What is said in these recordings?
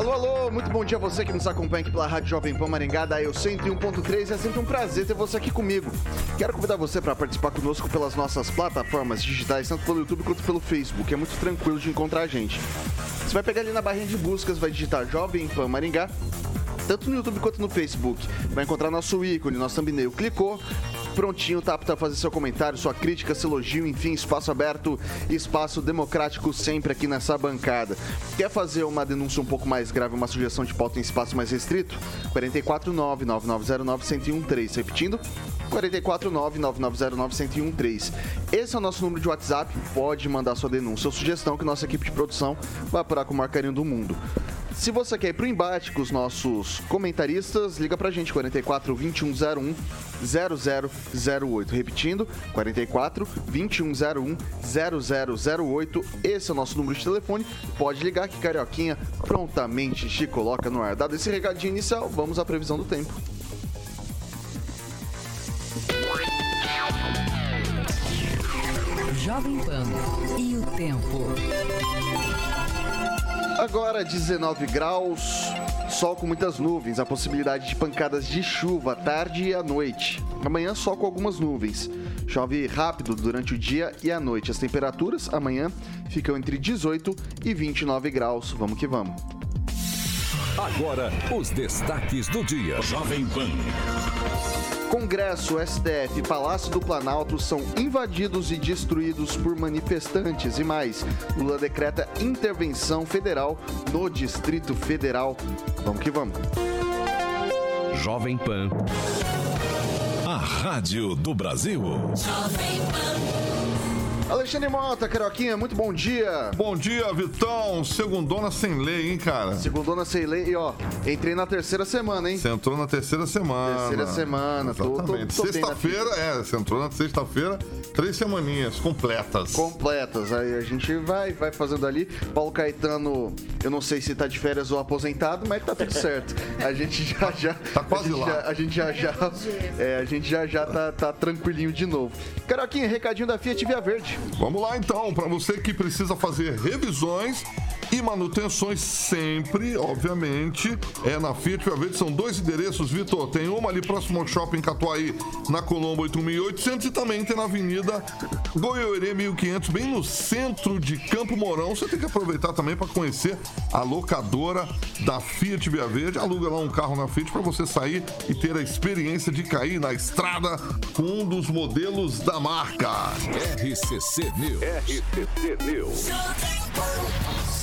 Alô, alô, muito bom dia a você que nos acompanha aqui pela Rádio Jovem Pan Maringá, da Eu 101.3. É sempre um prazer ter você aqui comigo. Quero convidar você para participar conosco pelas nossas plataformas digitais, tanto pelo YouTube quanto pelo Facebook. É muito tranquilo de encontrar a gente. Você vai pegar ali na barrinha de buscas, vai digitar Jovem Pan Maringá tanto no YouTube quanto no Facebook. Vai encontrar nosso ícone, nosso thumbnail. Clicou, prontinho, tá apto a fazer seu comentário, sua crítica, seu elogio, enfim, espaço aberto, espaço democrático sempre aqui nessa bancada. Quer fazer uma denúncia um pouco mais grave, uma sugestão de pauta em espaço mais restrito? 449-9909-1013. Repetindo, 449-9909-1013. Esse é o nosso número de WhatsApp. Pode mandar sua denúncia ou sugestão que nossa equipe de produção vai apurar com o maior carinho do mundo. Se você quer ir pro embate com os nossos comentaristas, liga pra gente, 44 2101 0008. Repetindo, 44 2101 0008. Esse é o nosso número de telefone. Pode ligar que Carioquinha prontamente te coloca no ar. Dado esse recadinho inicial, vamos à previsão do tempo. Jovem Pan e o tempo. Agora 19 graus, sol com muitas nuvens, a possibilidade de pancadas de chuva à tarde e à noite. Amanhã sol com algumas nuvens. Chove rápido durante o dia e à noite. As temperaturas amanhã ficam entre 18 e 29 graus. Vamos que vamos. Agora, os destaques do dia. Jovem Pan. Congresso, STF e Palácio do Planalto são invadidos e destruídos por manifestantes e mais. Lula decreta intervenção federal no Distrito Federal. Vamos que vamos. Jovem Pan. A rádio do Brasil. Alexandre Mota, Caroquinha, muito bom dia. Bom dia, Vitão. Segundona sem lei, hein, cara? Segundona sem lei e ó, entrei na terceira semana, hein? Você entrou na terceira semana. Terceira semana, Exatamente. Sexta-feira, é, você entrou na sexta-feira, três semaninhas completas. completas. Aí a gente vai, vai fazendo ali. Paulo Caetano, eu não sei se tá de férias ou aposentado, mas tá tudo certo. A gente já já Tá quase a gente lá. já- a gente já já é, a gente já já tá, tá tranquilinho de novo. Caroquinha, recadinho da Fiat Via Verde. Vamos lá então, para você que precisa fazer revisões e manutenções sempre, obviamente, é na Fiat Via Verde. São dois endereços, Vitor. Tem uma ali próximo ao Shopping Catuaí, na Colombo 8800 e também tem na Avenida Goiôerê 1500, bem no centro de Campo Mourão. Você tem que aproveitar também para conhecer a locadora da Fiat Via Verde. Aluga lá um carro na Fiat para você sair e ter a experiência de cair na estrada com um dos modelos da marca. RCC News. RCC News.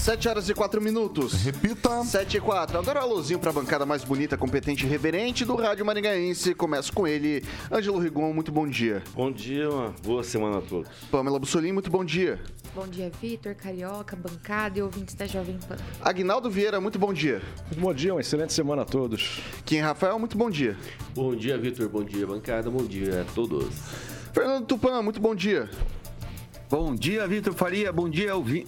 7 horas e 4 minutos. Repita. 7 e 4. Agora alôzinho pra bancada mais bonita, competente e reverente do Rádio Maringaense. Começo com ele, Ângelo Rigon, muito bom dia. Bom dia, uma boa semana a todos. Pamela Bussolini, muito bom dia. Bom dia, Vitor, Carioca, bancada e ouvintes da Jovem Pan. Aguinaldo Vieira, muito bom dia. Muito bom dia, uma excelente semana a todos. Kim Rafael, muito bom dia. Bom dia, Vitor. Bom dia, bancada. Bom dia a todos. Fernando Tupan, muito bom dia. Bom dia, Vitor Faria. Bom dia, ouvi...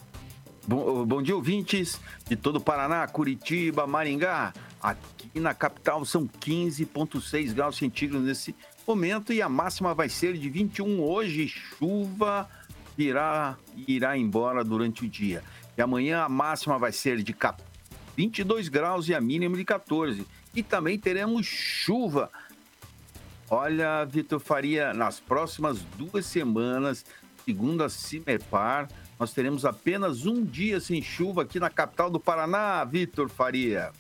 bom, bom dia, ouvintes de todo o Paraná, Curitiba, Maringá. Aqui na capital são 15,6 graus centígrados nesse momento e a máxima vai ser de 21 hoje. Chuva irá, irá embora durante o dia. E amanhã a máxima vai ser de 22 graus e a mínima de 14. E também teremos chuva Olha, Vitor Faria, nas próximas duas semanas, segundo a Cimepar, nós teremos apenas um dia sem chuva aqui na capital do Paraná, Vitor Faria.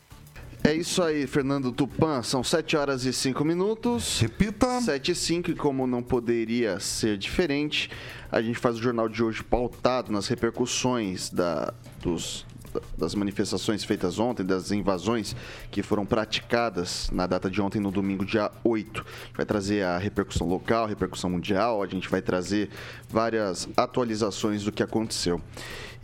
É isso aí, Fernando Tupan. São 7 horas e 5 minutos. Repita. 7 e 5, e como não poderia ser diferente, a gente faz o jornal de hoje pautado nas repercussões da, dos, das manifestações feitas ontem, das invasões que foram praticadas na data de ontem, no domingo, dia 8. A gente vai trazer a repercussão local, repercussão mundial, a gente vai trazer várias atualizações do que aconteceu.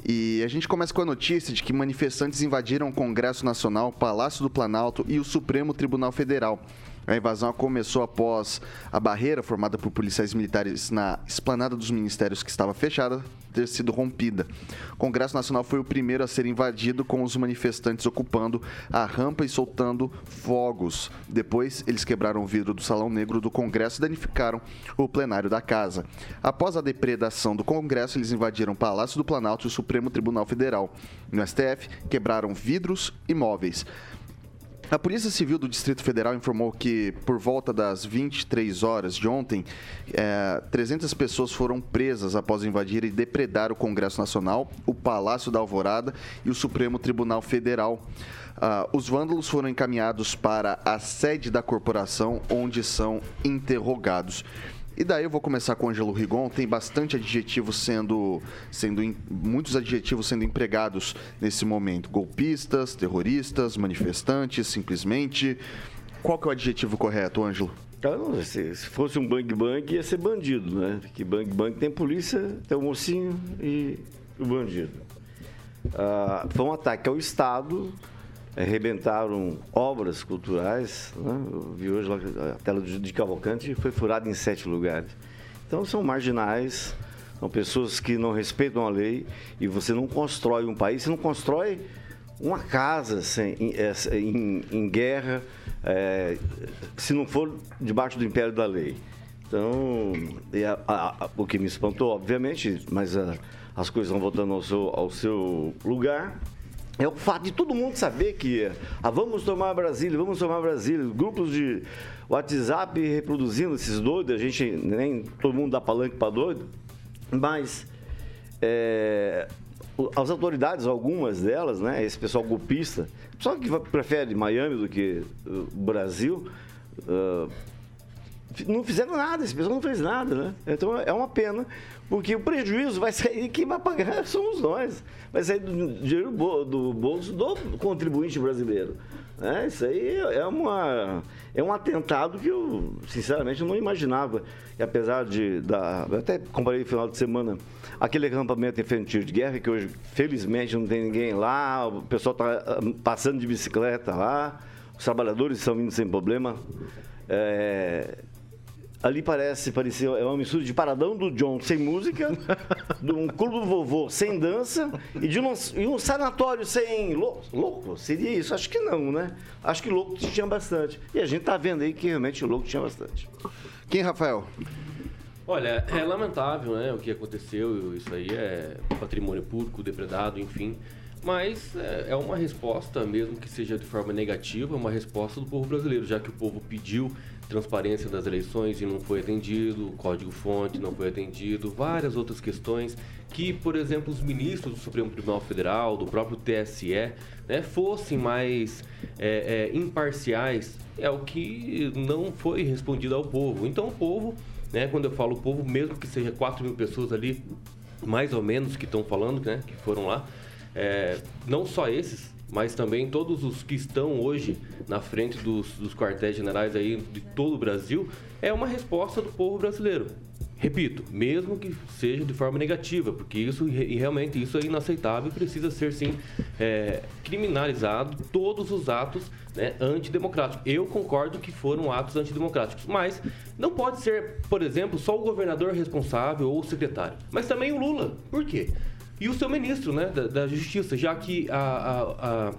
E a gente começa com a notícia de que manifestantes invadiram o Congresso Nacional, Palácio do Planalto e o Supremo Tribunal Federal. A invasão começou após a barreira formada por policiais militares na esplanada dos ministérios que estava fechada ter sido rompida. O Congresso Nacional foi o primeiro a ser invadido com os manifestantes ocupando a rampa e soltando fogos. Depois, eles quebraram o vidro do Salão Negro do Congresso e danificaram o plenário da casa. Após a depredação do Congresso, eles invadiram o Palácio do Planalto e o Supremo Tribunal Federal. No STF, quebraram vidros e móveis. A Polícia Civil do Distrito Federal informou que, por volta das 23 horas de ontem, é, 300 pessoas foram presas após invadir e depredar o Congresso Nacional, o Palácio da Alvorada e o Supremo Tribunal Federal. Ah, os vândalos foram encaminhados para a sede da corporação, onde são interrogados. E daí eu vou começar com o Ângelo Rigon. Tem bastante adjetivo sendo, sendo muitos adjetivos sendo empregados nesse momento: golpistas, terroristas, manifestantes, simplesmente. Qual que é o adjetivo correto, Ângelo? Então, se, se fosse um bang bang, ia ser bandido, né? Que bang bang tem polícia, tem o mocinho e o bandido. Ah, foi um ataque ao Estado arrebentaram obras culturais. Né? Eu vi hoje a tela de Cavalcante foi furada em sete lugares. Então são marginais, são pessoas que não respeitam a lei e você não constrói um país, você não constrói uma casa sem, em, em, em guerra é, se não for debaixo do império da lei. Então, a, a, o que me espantou, obviamente, mas as coisas vão voltando ao seu, ao seu lugar é o fato de todo mundo saber que ah, vamos tomar Brasília, vamos tomar Brasília, grupos de WhatsApp reproduzindo esses doidos, a gente nem todo mundo dá palanque para doido, mas é, as autoridades, algumas delas, né, esse pessoal golpista, só que prefere Miami do que o Brasil, uh, não fizeram nada, esse pessoal não fez nada, né? Então é uma pena, porque o prejuízo vai sair, quem vai pagar somos nós. Vai sair do dinheiro do bolso do contribuinte brasileiro. É, isso aí é, uma, é um atentado que eu, sinceramente, não imaginava. E apesar de. Da, até comparei no final de semana aquele acampamento infantil de guerra, que hoje, felizmente, não tem ninguém lá, o pessoal está ah, passando de bicicleta lá, os trabalhadores estão vindo sem problema. É, Ali parece, parecia, é uma mistura de Paradão do John sem música, de um clube do vovô sem dança e de um, e um sanatório sem louco, louco. Seria isso? Acho que não, né? Acho que louco tinha bastante. E a gente tá vendo aí que realmente o louco tinha bastante. Quem, Rafael? Olha, é lamentável, né, o que aconteceu. Isso aí é patrimônio público depredado, enfim. Mas é, é uma resposta, mesmo que seja de forma negativa, uma resposta do povo brasileiro, já que o povo pediu transparência das eleições e não foi atendido, código-fonte não foi atendido, várias outras questões que, por exemplo, os ministros do Supremo Tribunal Federal, do próprio TSE, né, fossem mais é, é, imparciais, é o que não foi respondido ao povo. Então, o povo, né, quando eu falo povo, mesmo que seja 4 mil pessoas ali, mais ou menos, que estão falando, né, que foram lá, é, não só esses, mas também todos os que estão hoje na frente dos, dos quartéis generais aí de todo o Brasil, é uma resposta do povo brasileiro. Repito, mesmo que seja de forma negativa, porque isso e realmente isso é inaceitável e precisa ser sim é, criminalizado todos os atos né, antidemocráticos. Eu concordo que foram atos antidemocráticos, mas não pode ser, por exemplo, só o governador responsável ou o secretário, mas também o Lula. Por quê? E o seu ministro né, da, da Justiça, já que a, a, a,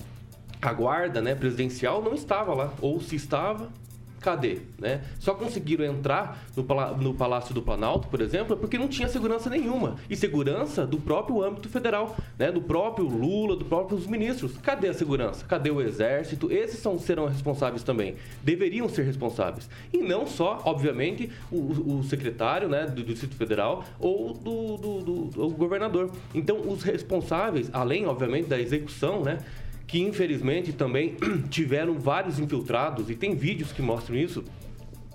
a guarda né, presidencial não estava lá, ou se estava, cadê? Né? Só conseguiram entrar no, no Palácio do Planalto, por exemplo, porque não tinha segurança nenhuma. E segurança do próprio âmbito federal, né? do próprio Lula, dos próprios ministros. Cadê a segurança? Cadê o Exército? Esses são, serão responsáveis também. Deveriam ser responsáveis. E não só, obviamente, o, o secretário né, do, Distrito Federal ou do, do, do, do governador. Então, os responsáveis, além, obviamente, da execução, né? Que infelizmente também tiveram vários infiltrados, e tem vídeos que mostram isso,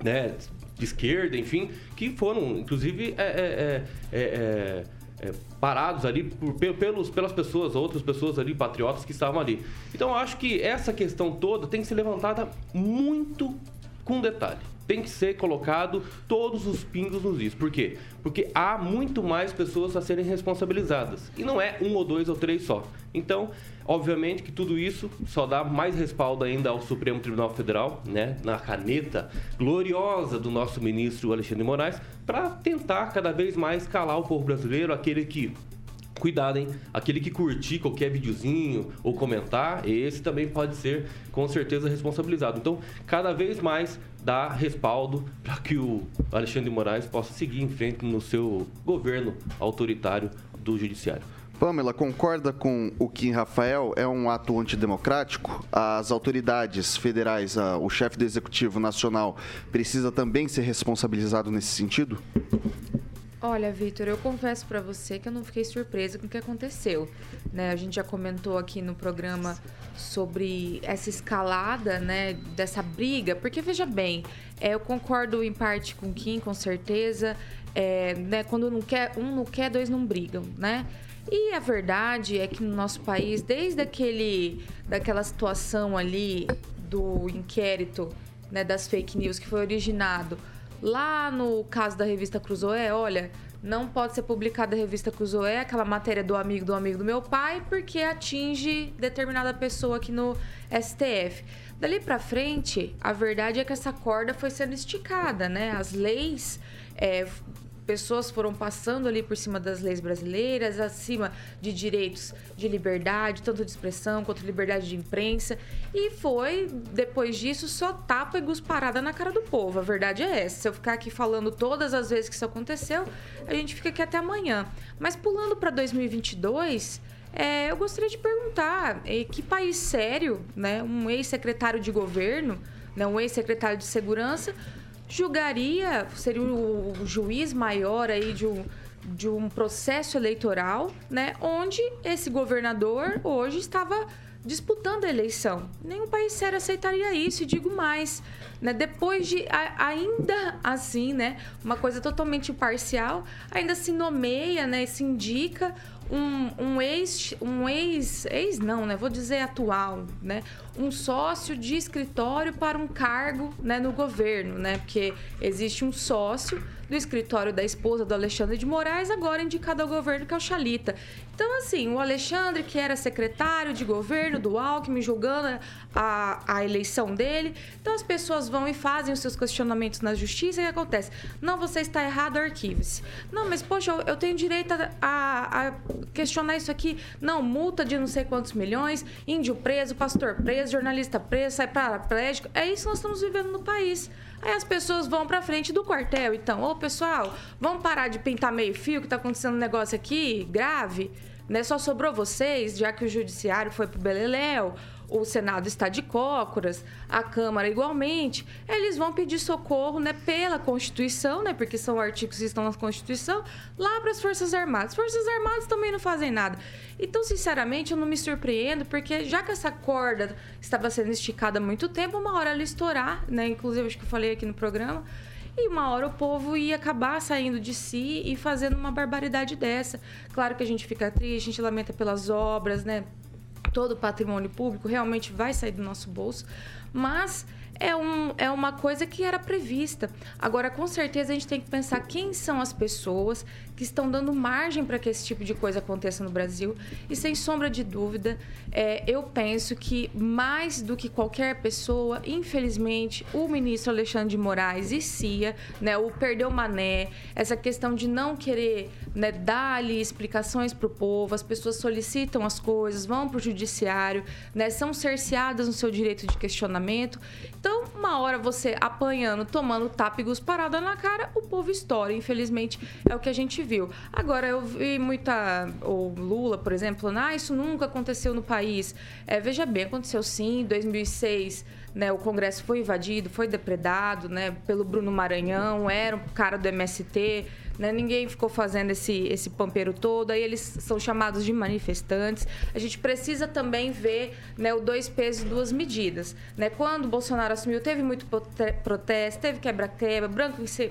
né, de esquerda, enfim, que foram, inclusive, é, é, é, parados ali por, pelos, pelas pessoas, outras pessoas ali, patriotas que estavam ali. Então eu acho que essa questão toda tem que ser levantada muito com detalhe. Tem que ser colocado todos os pingos nos is. Por quê? Porque há muito mais pessoas a serem responsabilizadas. E não é um ou dois ou três só. Então, obviamente que tudo isso só dá mais respaldo ainda ao Supremo Tribunal Federal, né, na caneta gloriosa do nosso ministro Alexandre de Moraes, para tentar cada vez mais calar o povo brasileiro, aquele que cuidado, hein? Aquele que curtir qualquer videozinho ou comentar, esse também pode ser com certeza responsabilizado. Então, cada vez mais dá respaldo para que o Alexandre de Moraes possa seguir em frente no seu governo autoritário do judiciário. Pamela, concorda com o Kim Rafael? É um ato antidemocrático? As autoridades federais, o chefe do Executivo Nacional, precisa também ser responsabilizado nesse sentido? Olha, Vitor, eu confesso para você que eu não fiquei surpresa com o que aconteceu. Né? A gente já comentou aqui no programa sobre essa escalada, né, dessa briga, porque veja bem, é, eu concordo em parte com o Kim, com certeza. É, né, quando não quer, um não quer, dois não brigam, né? E a verdade é que no nosso país, desde aquele, daquela situação ali do inquérito né, das fake news que foi originado Lá no caso da revista Cruzoé, olha, não pode ser publicada a revista Cruzoé, aquela matéria do amigo do amigo do meu pai, porque atinge determinada pessoa aqui no STF. Dali para frente, a verdade é que essa corda foi sendo esticada, né? As leis é, pessoas foram passando ali por cima das leis brasileiras, acima de direitos de liberdade, tanto de expressão quanto de liberdade de imprensa. E foi, depois disso, só tapa e gusparada na cara do povo. A verdade é essa. Se eu ficar aqui falando todas as vezes que isso aconteceu, a gente fica aqui até amanhã. Mas pulando para 2022. É, eu gostaria de perguntar, que país sério, né, um ex-secretário de governo, né, um ex-secretário de segurança, julgaria, seria o juiz maior aí de um, de um processo eleitoral, né, onde esse governador hoje estava disputando a eleição. Nenhum país sério aceitaria isso, e digo mais, né, depois de ainda assim, né, uma coisa totalmente imparcial, ainda se nomeia, né, se indica um, um ex, um ex, ex não, né? Vou dizer atual, né? Um sócio de escritório para um cargo, né, no governo, né? Porque existe um sócio do escritório da esposa do Alexandre de Moraes, agora indicado ao governo, que é o Chalita. Então, assim, o Alexandre, que era secretário de governo do Alckmin, julgando a, a eleição dele. Então, as pessoas vão e fazem os seus questionamentos na justiça e acontece? Não, você está errado, arquive-se. Não, mas, poxa, eu, eu tenho direito a, a, a, questionar isso aqui. Não, multa de não sei quantos milhões, índio preso, pastor preso, jornalista preso, sai paraplégico. É isso que nós estamos vivendo no país. Aí as pessoas vão pra frente do quartel, então, ô pessoal, vamos parar de pintar meio fio que tá acontecendo um negócio aqui grave, né? Só sobrou vocês, já que o judiciário foi pro Beleléu, o Senado está de cócoras, a Câmara igualmente, eles vão pedir socorro né, pela Constituição, né, porque são artigos que estão na Constituição, lá para as Forças Armadas. Forças Armadas também não fazem nada. Então, sinceramente, eu não me surpreendo, porque já que essa corda estava sendo esticada há muito tempo, uma hora ela estourar, né? Inclusive, acho que eu falei aqui no programa. E uma hora o povo ia acabar saindo de si e fazendo uma barbaridade dessa. Claro que a gente fica triste, a gente lamenta pelas obras, né? Todo o patrimônio público realmente vai sair do nosso bolso, mas é, um, é uma coisa que era prevista. Agora, com certeza, a gente tem que pensar quem são as pessoas que estão dando margem para que esse tipo de coisa aconteça no Brasil. E, sem sombra de dúvida, é, eu penso que, mais do que qualquer pessoa, infelizmente, o ministro Alexandre de Moraes e CIA, né, o perdeu mané, essa questão de não querer né, dar ali explicações para o povo, as pessoas solicitam as coisas, vão para o judiciário, né, são cerceadas no seu direito de questionamento. Então, uma hora você apanhando, tomando tápigos parada na cara, o povo estoura. Infelizmente, é o que a gente viu. Agora, eu vi muita. O Lula, por exemplo, falando, ah, isso nunca aconteceu no país. É, veja bem, aconteceu sim, em 2006. Né, o Congresso foi invadido, foi depredado né, pelo Bruno Maranhão, era um cara do MST, né? Ninguém ficou fazendo esse, esse pampeiro todo, aí eles são chamados de manifestantes. A gente precisa também ver né, o dois pesos e duas medidas. Né? Quando Bolsonaro assumiu, teve muito prote- protesto, teve quebra-quebra,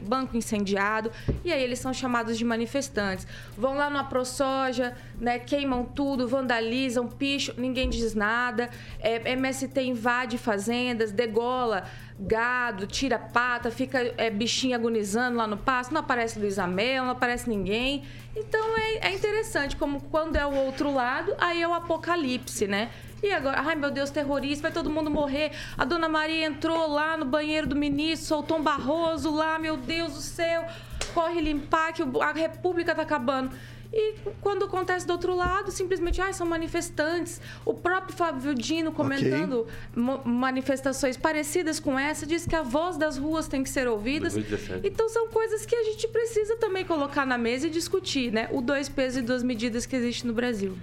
banco incendiado, e aí eles são chamados de manifestantes. Vão lá no AproSoja, né, queimam tudo, vandalizam, picham, ninguém diz nada. É, MST invade fazendas, degola gado, tira pata, fica é, bichinho agonizando lá no pasto, não aparece Luiz Amel, não aparece ninguém. Então é, é interessante como quando é o outro lado, aí é o apocalipse, né? E agora, ai meu Deus, terrorista, vai todo mundo morrer. A dona Maria entrou lá no banheiro do ministro, soltou um barroso lá, meu Deus do céu, corre limpar que a república tá acabando. E quando acontece do outro lado, simplesmente, ah, são manifestantes. O próprio Fábio Dino comentando mo- manifestações parecidas com essa, diz que a voz das ruas tem que ser ouvidas. 2017. Então são coisas que a gente precisa também colocar na mesa e discutir, né? O dois pesos e duas medidas que existe no Brasil.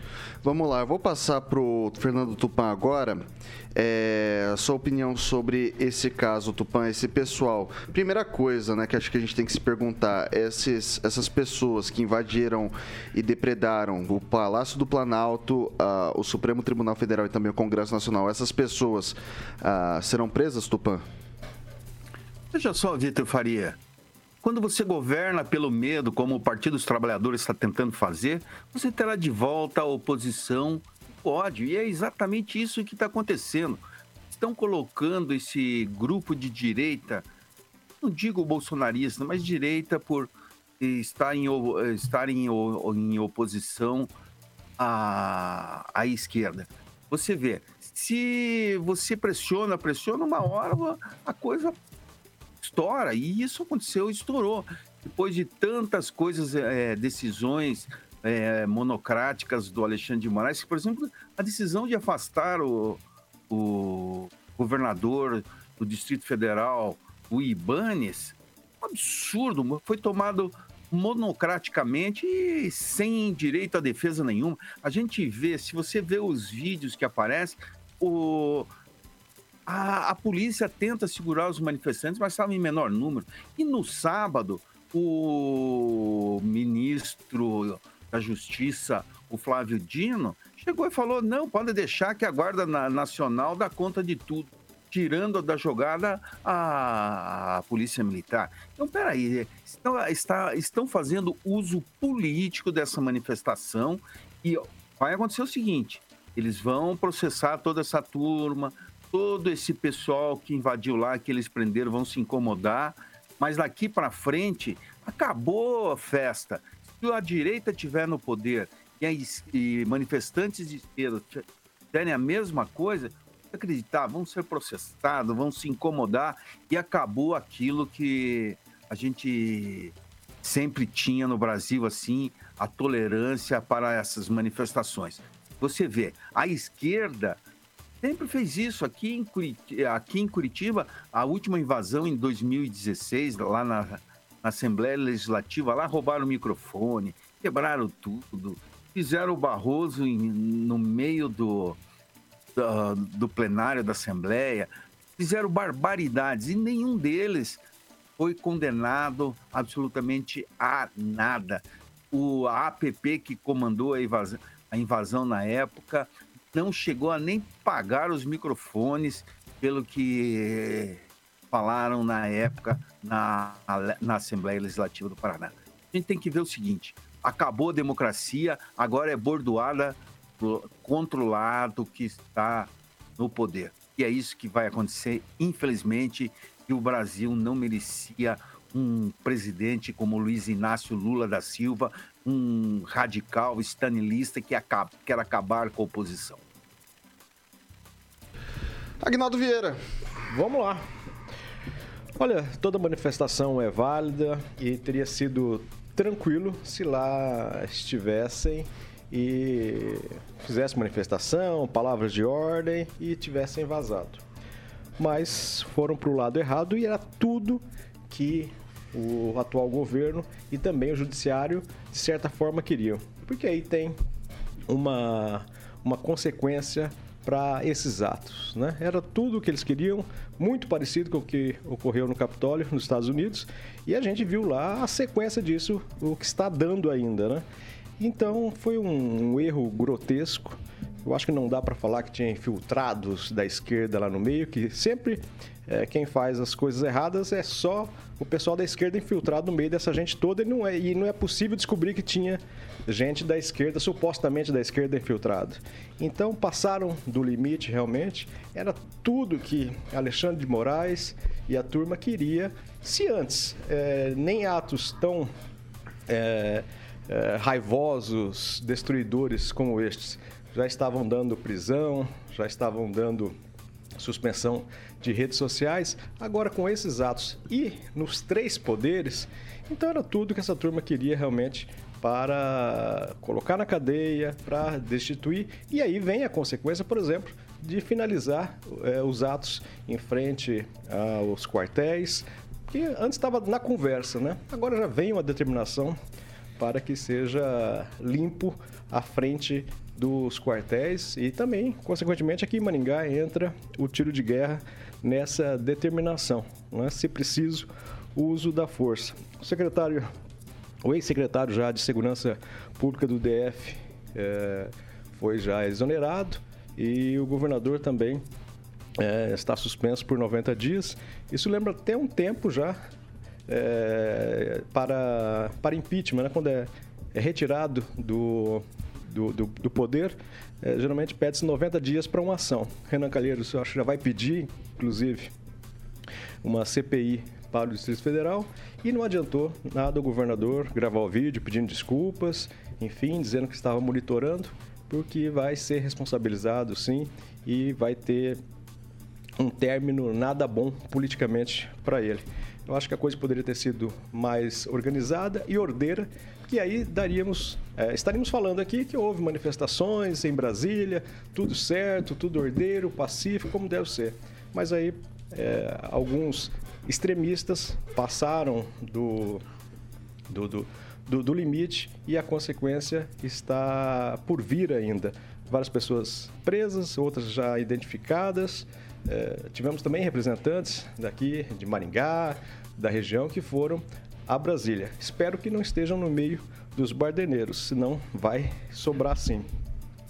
Vamos lá, eu vou passar pro Fernando Tupan agora. É, a sua opinião sobre esse caso, Tupan, esse pessoal. Primeira coisa, né, que acho que a gente tem que se perguntar: esses, essas pessoas que invadiram e depredaram o Palácio do Planalto, ah, o Supremo Tribunal Federal e também o Congresso Nacional, essas pessoas ah, serão presas, Tupan? Veja só, Vitor Faria. Quando você governa pelo medo, como o Partido dos Trabalhadores está tentando fazer, você terá de volta a oposição ódio. E é exatamente isso que está acontecendo. Estão colocando esse grupo de direita, não digo bolsonarista, mas direita por estar em, estar em, em oposição à, à esquerda. Você vê, se você pressiona, pressiona, uma hora a coisa estoura. E isso aconteceu, estourou. Depois de tantas coisas, eh, decisões eh, monocráticas do Alexandre de Moraes, por exemplo, a decisão de afastar o, o governador do Distrito Federal, o Ibanes, um absurdo, foi tomado monocraticamente e sem direito à defesa nenhuma. A gente vê, se você vê os vídeos que aparecem, o, a, a polícia tenta segurar os manifestantes, mas estava em menor número. E no sábado, o ministro da Justiça, o Flávio Dino, chegou e falou: não, pode deixar que a Guarda Na- Nacional dá conta de tudo, tirando da jogada a, a Polícia Militar. Então, peraí, estão, está, estão fazendo uso político dessa manifestação e vai acontecer o seguinte: eles vão processar toda essa turma, todo esse pessoal que invadiu lá, que eles prenderam, vão se incomodar. Mas daqui para frente, acabou a festa. Se a direita tiver no poder e, a e manifestantes de esquerda fizerem a mesma coisa, acreditar, vão ser processados, vão se incomodar e acabou aquilo que a gente sempre tinha no Brasil, assim, a tolerância para essas manifestações. Você vê, a esquerda sempre fez isso. Aqui em, Curiti- aqui em Curitiba, a última invasão em 2016, lá na, na Assembleia Legislativa, lá roubaram o microfone, quebraram tudo, fizeram o Barroso em- no meio do, do plenário da Assembleia, fizeram barbaridades e nenhum deles foi condenado absolutamente a nada. O APP que comandou a invasão, a invasão na época não chegou a nem pagar os microfones pelo que falaram na época na, na Assembleia Legislativa do Paraná. A gente tem que ver o seguinte: acabou a democracia, agora é bordoada pro- contra o lado que está no poder. E é isso que vai acontecer, infelizmente, e o Brasil não merecia um presidente como Luiz Inácio Lula da Silva, um radical stalinista que acaba, quer acabar com a oposição. Agnaldo Vieira. Vamos lá. Olha, toda manifestação é válida e teria sido tranquilo se lá estivessem e fizessem manifestação, palavras de ordem e tivessem vazado. Mas foram para o lado errado e era tudo que o atual governo e também o judiciário, de certa forma, queriam. Porque aí tem uma, uma consequência para esses atos. Né? Era tudo o que eles queriam, muito parecido com o que ocorreu no Capitólio, nos Estados Unidos, e a gente viu lá a sequência disso, o que está dando ainda. Né? Então foi um, erro grotesco. Eu acho que não dá para falar que tinha infiltrados da esquerda lá no meio, que sempre é, quem faz as coisas erradas é só o pessoal da esquerda infiltrado no meio dessa gente toda e não é, e não é possível descobrir que tinha gente da esquerda, supostamente da esquerda infiltrada. Então passaram do limite realmente, era tudo que Alexandre de Moraes e a turma queria, se antes é, nem atos tão é, é, raivosos, destruidores como estes já estavam dando prisão, já estavam dando suspensão de redes sociais, agora com esses atos e nos três poderes, então era tudo que essa turma queria realmente para colocar na cadeia, para destituir, e aí vem a consequência, por exemplo, de finalizar é, os atos em frente aos quartéis, que antes estava na conversa, né? Agora já vem uma determinação para que seja limpo a frente dos quartéis e também, consequentemente, aqui em Maringá entra o tiro de guerra nessa determinação, né? se preciso, o uso da força. O secretário, o ex-secretário já de Segurança Pública do DF é, foi já exonerado e o governador também é, está suspenso por 90 dias. Isso lembra até um tempo já é, para, para impeachment, né? quando é, é retirado do, do, do, do poder, é, geralmente pede-se 90 dias para uma ação. Renan Calheiros, eu acho que já vai pedir, inclusive, uma CPI para o Distrito Federal e não adiantou nada o governador gravar o vídeo pedindo desculpas, enfim, dizendo que estava monitorando, porque vai ser responsabilizado sim e vai ter um término nada bom politicamente para ele. Eu acho que a coisa poderia ter sido mais organizada e ordeira, que aí daríamos, é, estaríamos falando aqui que houve manifestações em Brasília, tudo certo, tudo ordeiro, pacífico, como deve ser. Mas aí é, alguns extremistas passaram do, do, do, do, do limite e a consequência está por vir ainda. Várias pessoas presas, outras já identificadas. É, tivemos também representantes daqui de Maringá, da região, que foram a Brasília. Espero que não estejam no meio dos bardeneiros, senão vai sobrar sim.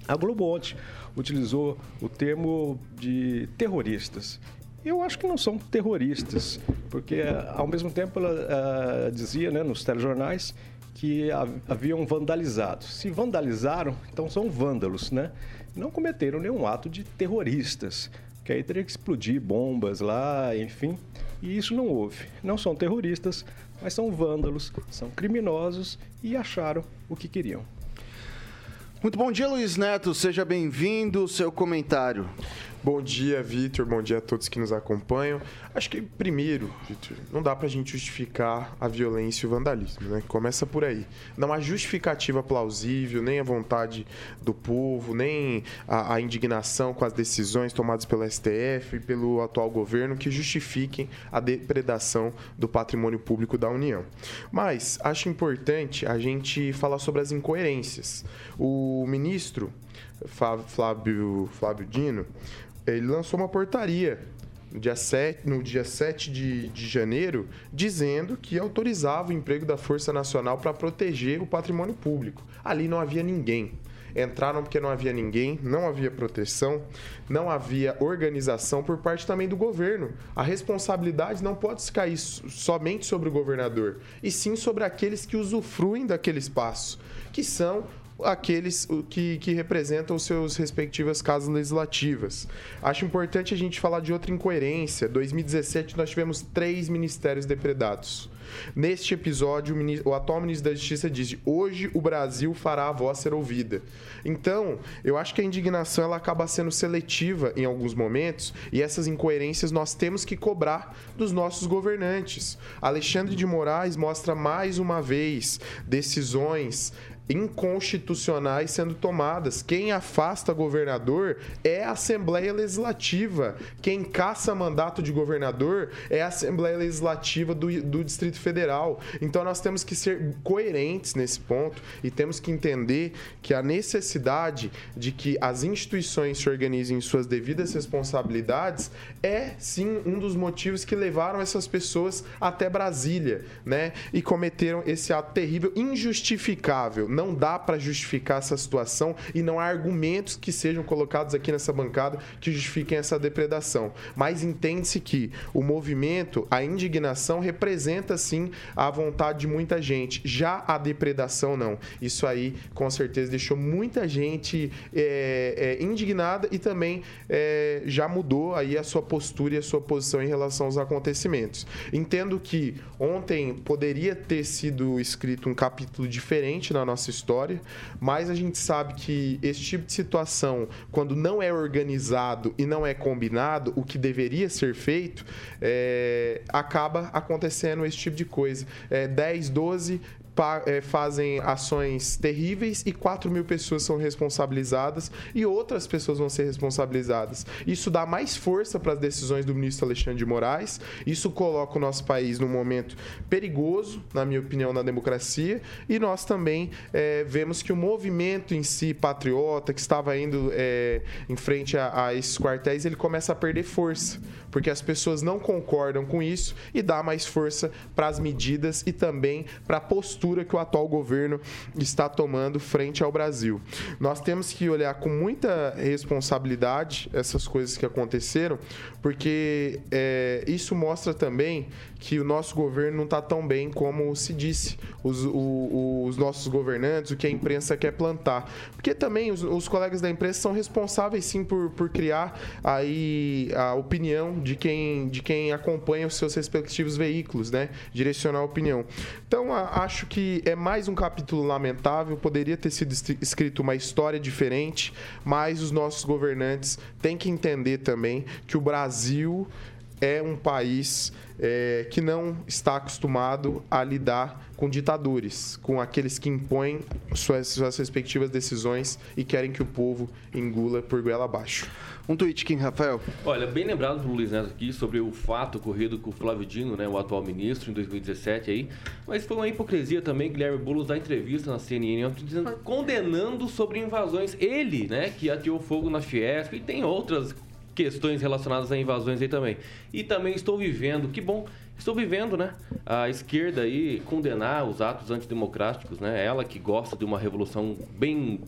A Globo ontem utilizou o termo de terroristas. Eu acho que não são terroristas, porque ao mesmo tempo ela uh, dizia né, nos telejornais que haviam vandalizado. Se vandalizaram, então são vândalos, né? Não cometeram nenhum ato de terroristas que aí teria que explodir bombas lá, enfim. E isso não houve. Não são terroristas, mas são vândalos, são criminosos e acharam o que queriam. Muito bom dia, Luiz Neto. Seja bem-vindo. Seu comentário. Bom dia, Vitor. Bom dia a todos que nos acompanham. Acho que, primeiro, Vitor, não dá pra gente justificar a violência e o vandalismo, né? Começa por aí. Não há justificativa plausível, nem a vontade do povo, nem a, a indignação com as decisões tomadas pelo STF e pelo atual governo que justifiquem a depredação do patrimônio público da União. Mas acho importante a gente falar sobre as incoerências. O ministro Flávio, Flávio Dino ele lançou uma portaria no dia 7, no dia 7 de, de janeiro, dizendo que autorizava o emprego da Força Nacional para proteger o patrimônio público. Ali não havia ninguém. Entraram porque não havia ninguém, não havia proteção, não havia organização por parte também do governo. A responsabilidade não pode cair somente sobre o governador, e sim sobre aqueles que usufruem daquele espaço, que são aqueles que, que representam seus respectivas casas legislativas. Acho importante a gente falar de outra incoerência. 2017 nós tivemos três ministérios depredados. Neste episódio, o, o atual ministro da Justiça diz: hoje o Brasil fará a voz ser ouvida. Então, eu acho que a indignação ela acaba sendo seletiva em alguns momentos e essas incoerências nós temos que cobrar dos nossos governantes. Alexandre de Moraes mostra mais uma vez decisões inconstitucionais sendo tomadas. Quem afasta governador é a Assembleia Legislativa. Quem caça mandato de governador é a Assembleia Legislativa do, do Distrito Federal. Então nós temos que ser coerentes nesse ponto e temos que entender que a necessidade de que as instituições se organizem em suas devidas responsabilidades é sim um dos motivos que levaram essas pessoas até Brasília, né? E cometeram esse ato terrível, injustificável. Não dá para justificar essa situação e não há argumentos que sejam colocados aqui nessa bancada que justifiquem essa depredação. Mas entende-se que o movimento, a indignação representa sim a vontade de muita gente. Já a depredação não. Isso aí com certeza deixou muita gente é, é, indignada e também é, já mudou aí a sua postura e a sua posição em relação aos acontecimentos. Entendo que ontem poderia ter sido escrito um capítulo diferente na nossa história, mas a gente sabe que esse tipo de situação, quando não é organizado e não é combinado, o que deveria ser feito, é, acaba acontecendo esse tipo de coisa. É, 10, 12 é, fazem ações terríveis e 4 mil pessoas são responsabilizadas e outras pessoas vão ser responsabilizadas. Isso dá mais força para as decisões do ministro Alexandre de Moraes. Isso coloca o nosso país num momento perigoso, na minha opinião, na democracia. E nós também é, vemos que o movimento em si, patriota, que estava indo é, em frente a, a esses quartéis, ele começa a perder força porque as pessoas não concordam com isso e dá mais força para as medidas e também para a postura que o atual governo está tomando frente ao Brasil. Nós temos que olhar com muita responsabilidade essas coisas que aconteceram, porque é, isso mostra também que o nosso governo não está tão bem como se disse os, o, os, nossos governantes, o que a imprensa quer plantar. Porque também os, os, colegas da imprensa são responsáveis sim por, por criar aí a opinião de quem, de quem acompanha os seus respectivos veículos, né? Direcionar a opinião. Então, a, acho que é mais um capítulo lamentável, poderia ter sido escrito uma história diferente, mas os nossos governantes têm que entender também que o Brasil é um país é, que não está acostumado a lidar com ditadores, com aqueles que impõem suas, suas respectivas decisões e querem que o povo engula por goela abaixo. Um tweet, Kim Rafael. Olha, bem lembrado pelo Luiz Neto aqui sobre o fato ocorrido com o Flávio Dino, né, o atual ministro, em 2017 aí. Mas foi uma hipocrisia também, Guilherme Boulos, da entrevista na CNN, dizendo, condenando sobre invasões. Ele, né, que ateou fogo na Fiesp e tem outras questões relacionadas a invasões aí também. E também estou vivendo, que bom, estou vivendo, né? A esquerda aí condenar os atos antidemocráticos, né? Ela que gosta de uma revolução bem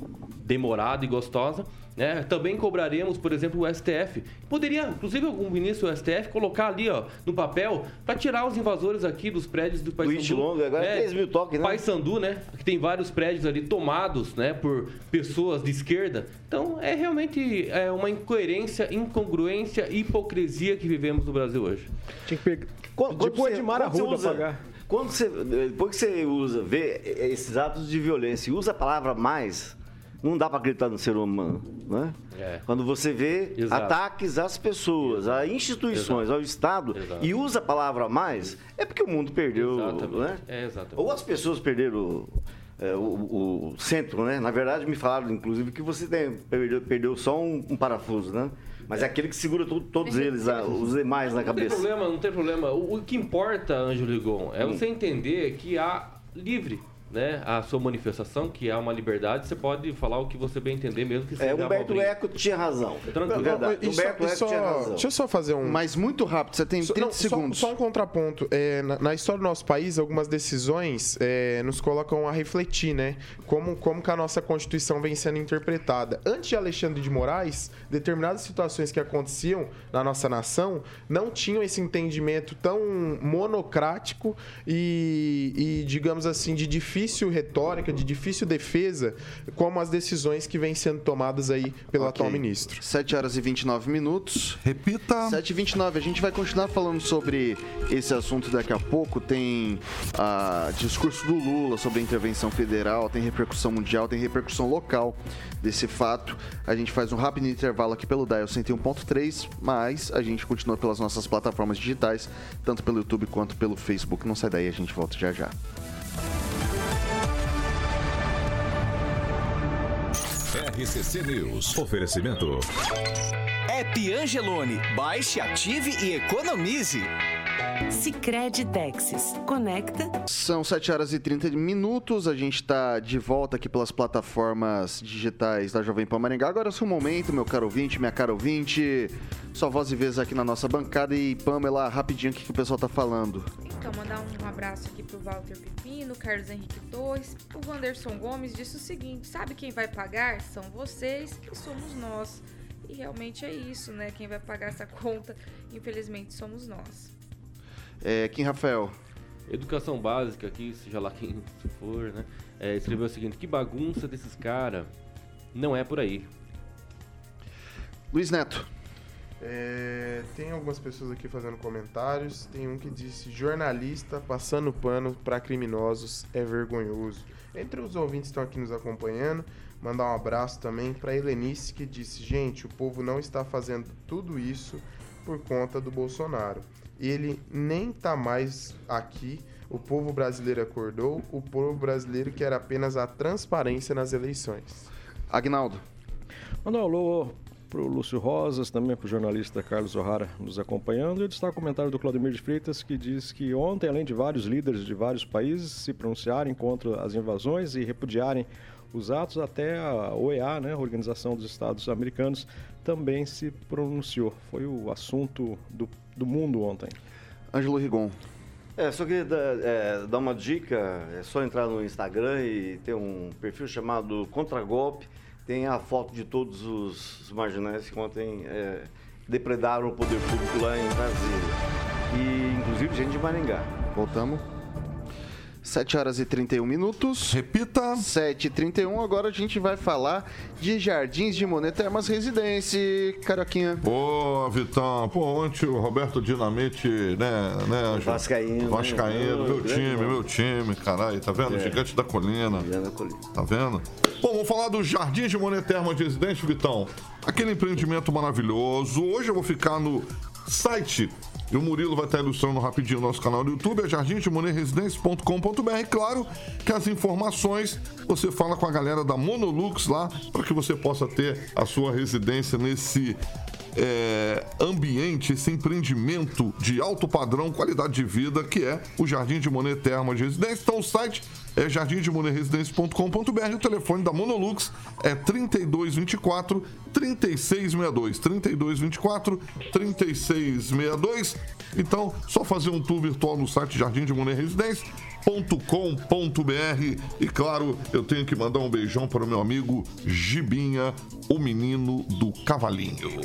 demorada e gostosa, né? Também cobraremos, por exemplo, o STF. Poderia, inclusive, algum ministro do STF colocar ali, ó, no papel, para tirar os invasores aqui dos prédios do Paysandu. longo, agora é 3 mil toques, né? Paysandu, né? Que tem vários prédios ali tomados, né, por pessoas de esquerda. Então, é realmente é uma incoerência, incongruência e hipocrisia que vivemos no Brasil hoje. Tinha que pegar... Quando, depois de Mara Ruda pagar. Quando você, depois que você usa, vê esses atos de violência e usa a palavra mais, não dá para acreditar no ser humano, né? É. Quando você vê Exato. ataques às pessoas, Exato. a instituições, Exato. ao Estado e usa a palavra mais, é porque o mundo perdeu, né? É, Ou as pessoas perderam é, o, o, centro, né? Na verdade, me falaram, inclusive, que você tem, perdeu, perdeu só um, um parafuso, né? Mas é aquele que segura todos eles, os demais na cabeça. Não tem problema, não tem problema. O, o que importa, Ângelo Ligon, é hum. você entender que há livre né, a sua manifestação, que há uma liberdade, você pode falar o que você bem entender, mesmo que seja É, Humberto Eco tinha razão. Tranquilo. Verdade. Humberto Eco tinha razão. Deixa eu só fazer um... Mas muito rápido, você tem 30 não, segundos. Só, só, um contraponto. É, na, na, história do nosso país, algumas decisões é, nos colocam a refletir, né? Como, como que a nossa Constituição vem sendo interpretada. Antes de Alexandre de Moraes, determinadas situações que aconteciam na nossa nação não tinham esse entendimento tão monocrático e, e digamos assim, de difícil difícil retórica, de difícil defesa, como as decisões que vêm sendo tomadas aí pelo okay. atual ministro. 7 horas e 29 minutos. Repita. 7 e 29. A gente vai continuar falando sobre esse assunto daqui a pouco. Tem a discurso do Lula sobre a intervenção federal, tem repercussão mundial, tem repercussão local desse fato. A gente faz um rápido intervalo aqui pelo Dial 101.3, mas a gente continua pelas nossas plataformas digitais, tanto pelo YouTube quanto pelo Facebook. Não sai daí, a gente volta já já. RCC News. Oferecimento. App Angelone. Baixe, ative e economize. Sicredi Texas. Conecta. São 7 horas e 30 minutos. A gente está de volta aqui pelas plataformas digitais da Jovem Pan Maringá. Agora é o seu momento, meu caro ouvinte, minha cara ouvinte. Sua voz e vez aqui na nossa bancada. E Pamela, rapidinho, o que, que o pessoal tá falando? Então, mandar um abraço aqui pro Walter Pepino, Carlos Henrique Torres. O Wanderson Gomes disse o seguinte: sabe quem vai pagar? São vocês e somos nós. E realmente é isso, né? Quem vai pagar essa conta, infelizmente, somos nós. É, Kim Rafael. Educação básica aqui, seja lá quem for, né? É, escreveu o seguinte: que bagunça desses caras. Não é por aí. Luiz Neto. É, tem algumas pessoas aqui fazendo comentários. Tem um que disse: jornalista passando pano para criminosos é vergonhoso. Entre os ouvintes que estão aqui nos acompanhando, mandar um abraço também para Helenice que disse: gente, o povo não está fazendo tudo isso por conta do Bolsonaro. Ele nem tá mais aqui. O povo brasileiro acordou. O povo brasileiro quer apenas a transparência nas eleições. Agnaldo. Mandar um alô para o Lúcio Rosas, também para o jornalista Carlos O'Hara nos acompanhando. E eu destaco o comentário do Claudemir de Freitas, que diz que ontem, além de vários líderes de vários países se pronunciarem contra as invasões e repudiarem os atos, até a OEA, né, a Organização dos Estados Americanos, também se pronunciou. Foi o assunto do, do mundo ontem. Ângelo Rigon. É, só queria dar, é, dar uma dica, é só entrar no Instagram e ter um perfil chamado Contragolpe, tem a foto de todos os marginais que ontem é, depredaram o poder público lá em Brasília. E inclusive gente de Maringá. Voltamos. 7 horas e 31 minutos. Repita. 7 e 31 Agora a gente vai falar de Jardins de Monet Termas Residência. Carioquinha. Boa, Vitão. Pô, ontem o Roberto Dinamite, né, né? Vascaíno. Vascaíno, né? meu Oh, time, grande meu time, caralho, tá vendo? É. Gigante da colina. Gigante da colina. Tá vendo? Bom, vamos falar do Jardim de Monet Termas Residência, Vitão. Aquele empreendimento maravilhoso. Hoje eu vou ficar no site e o Murilo vai estar ilustrando rapidinho o nosso canal do YouTube, é jardimdemonerresidência.com.br. Claro que as informações você fala com a galera da Monolux lá, para que você possa ter a sua residência nesse é, ambiente, esse empreendimento de alto padrão, qualidade de vida, que é o Jardim de Monet Termas de Residência. Então o site é jardimdemonerresidência.com.br. O telefone da Monolux é 3224 3662. 3224 3662. Então, só fazer um tour virtual no site Jardim de Monet Residência com.br e claro, eu tenho que mandar um beijão para o meu amigo Gibinha, o menino do cavalinho.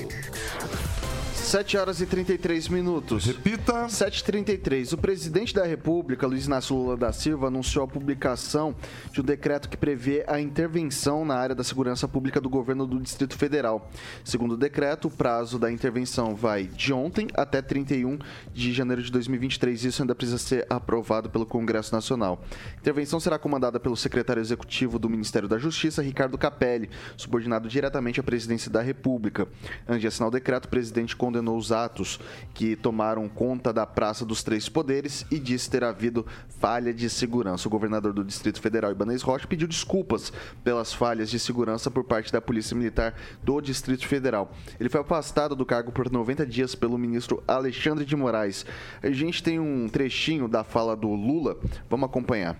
7 horas e 33 minutos. Repita. 7h33. O presidente da República, Luiz Inácio Lula da Silva, anunciou a publicação de um decreto que prevê a intervenção na área da segurança pública do governo do Distrito Federal. Segundo o decreto, o prazo da intervenção vai de ontem até 31 de janeiro de 2023. Isso ainda precisa ser aprovado pelo Congresso Nacional. A intervenção será comandada pelo secretário executivo do Ministério da Justiça, Ricardo Capelli, subordinado diretamente à presidência da República. Antes de assinar o decreto, o presidente condenou os atos que tomaram conta da Praça dos Três Poderes e disse ter havido falha de segurança. O governador do Distrito Federal, Ibanez Rocha, pediu desculpas pelas falhas de segurança por parte da Polícia Militar do Distrito Federal. Ele foi afastado do cargo por 90 dias pelo ministro Alexandre de Moraes. A gente tem um trechinho da fala do Lula. Vamos acompanhar.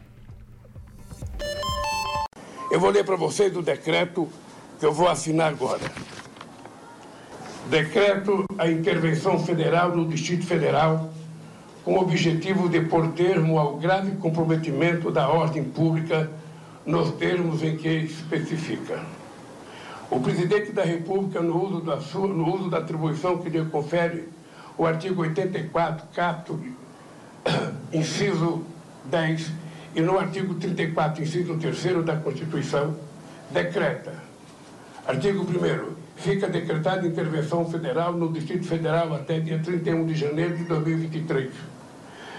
Eu vou ler para vocês o decreto que eu vou assinar agora. Decreto a intervenção federal no Distrito Federal com o objetivo de pôr termo ao grave comprometimento da ordem pública nos termos em que especifica. O presidente da República, no uso da, sua, no uso da atribuição que lhe confere o artigo 84, capto, inciso 10, e no artigo 34, inciso 3 da Constituição, decreta. Artigo 1 Fica decretada intervenção federal no Distrito Federal até dia 31 de janeiro de 2023.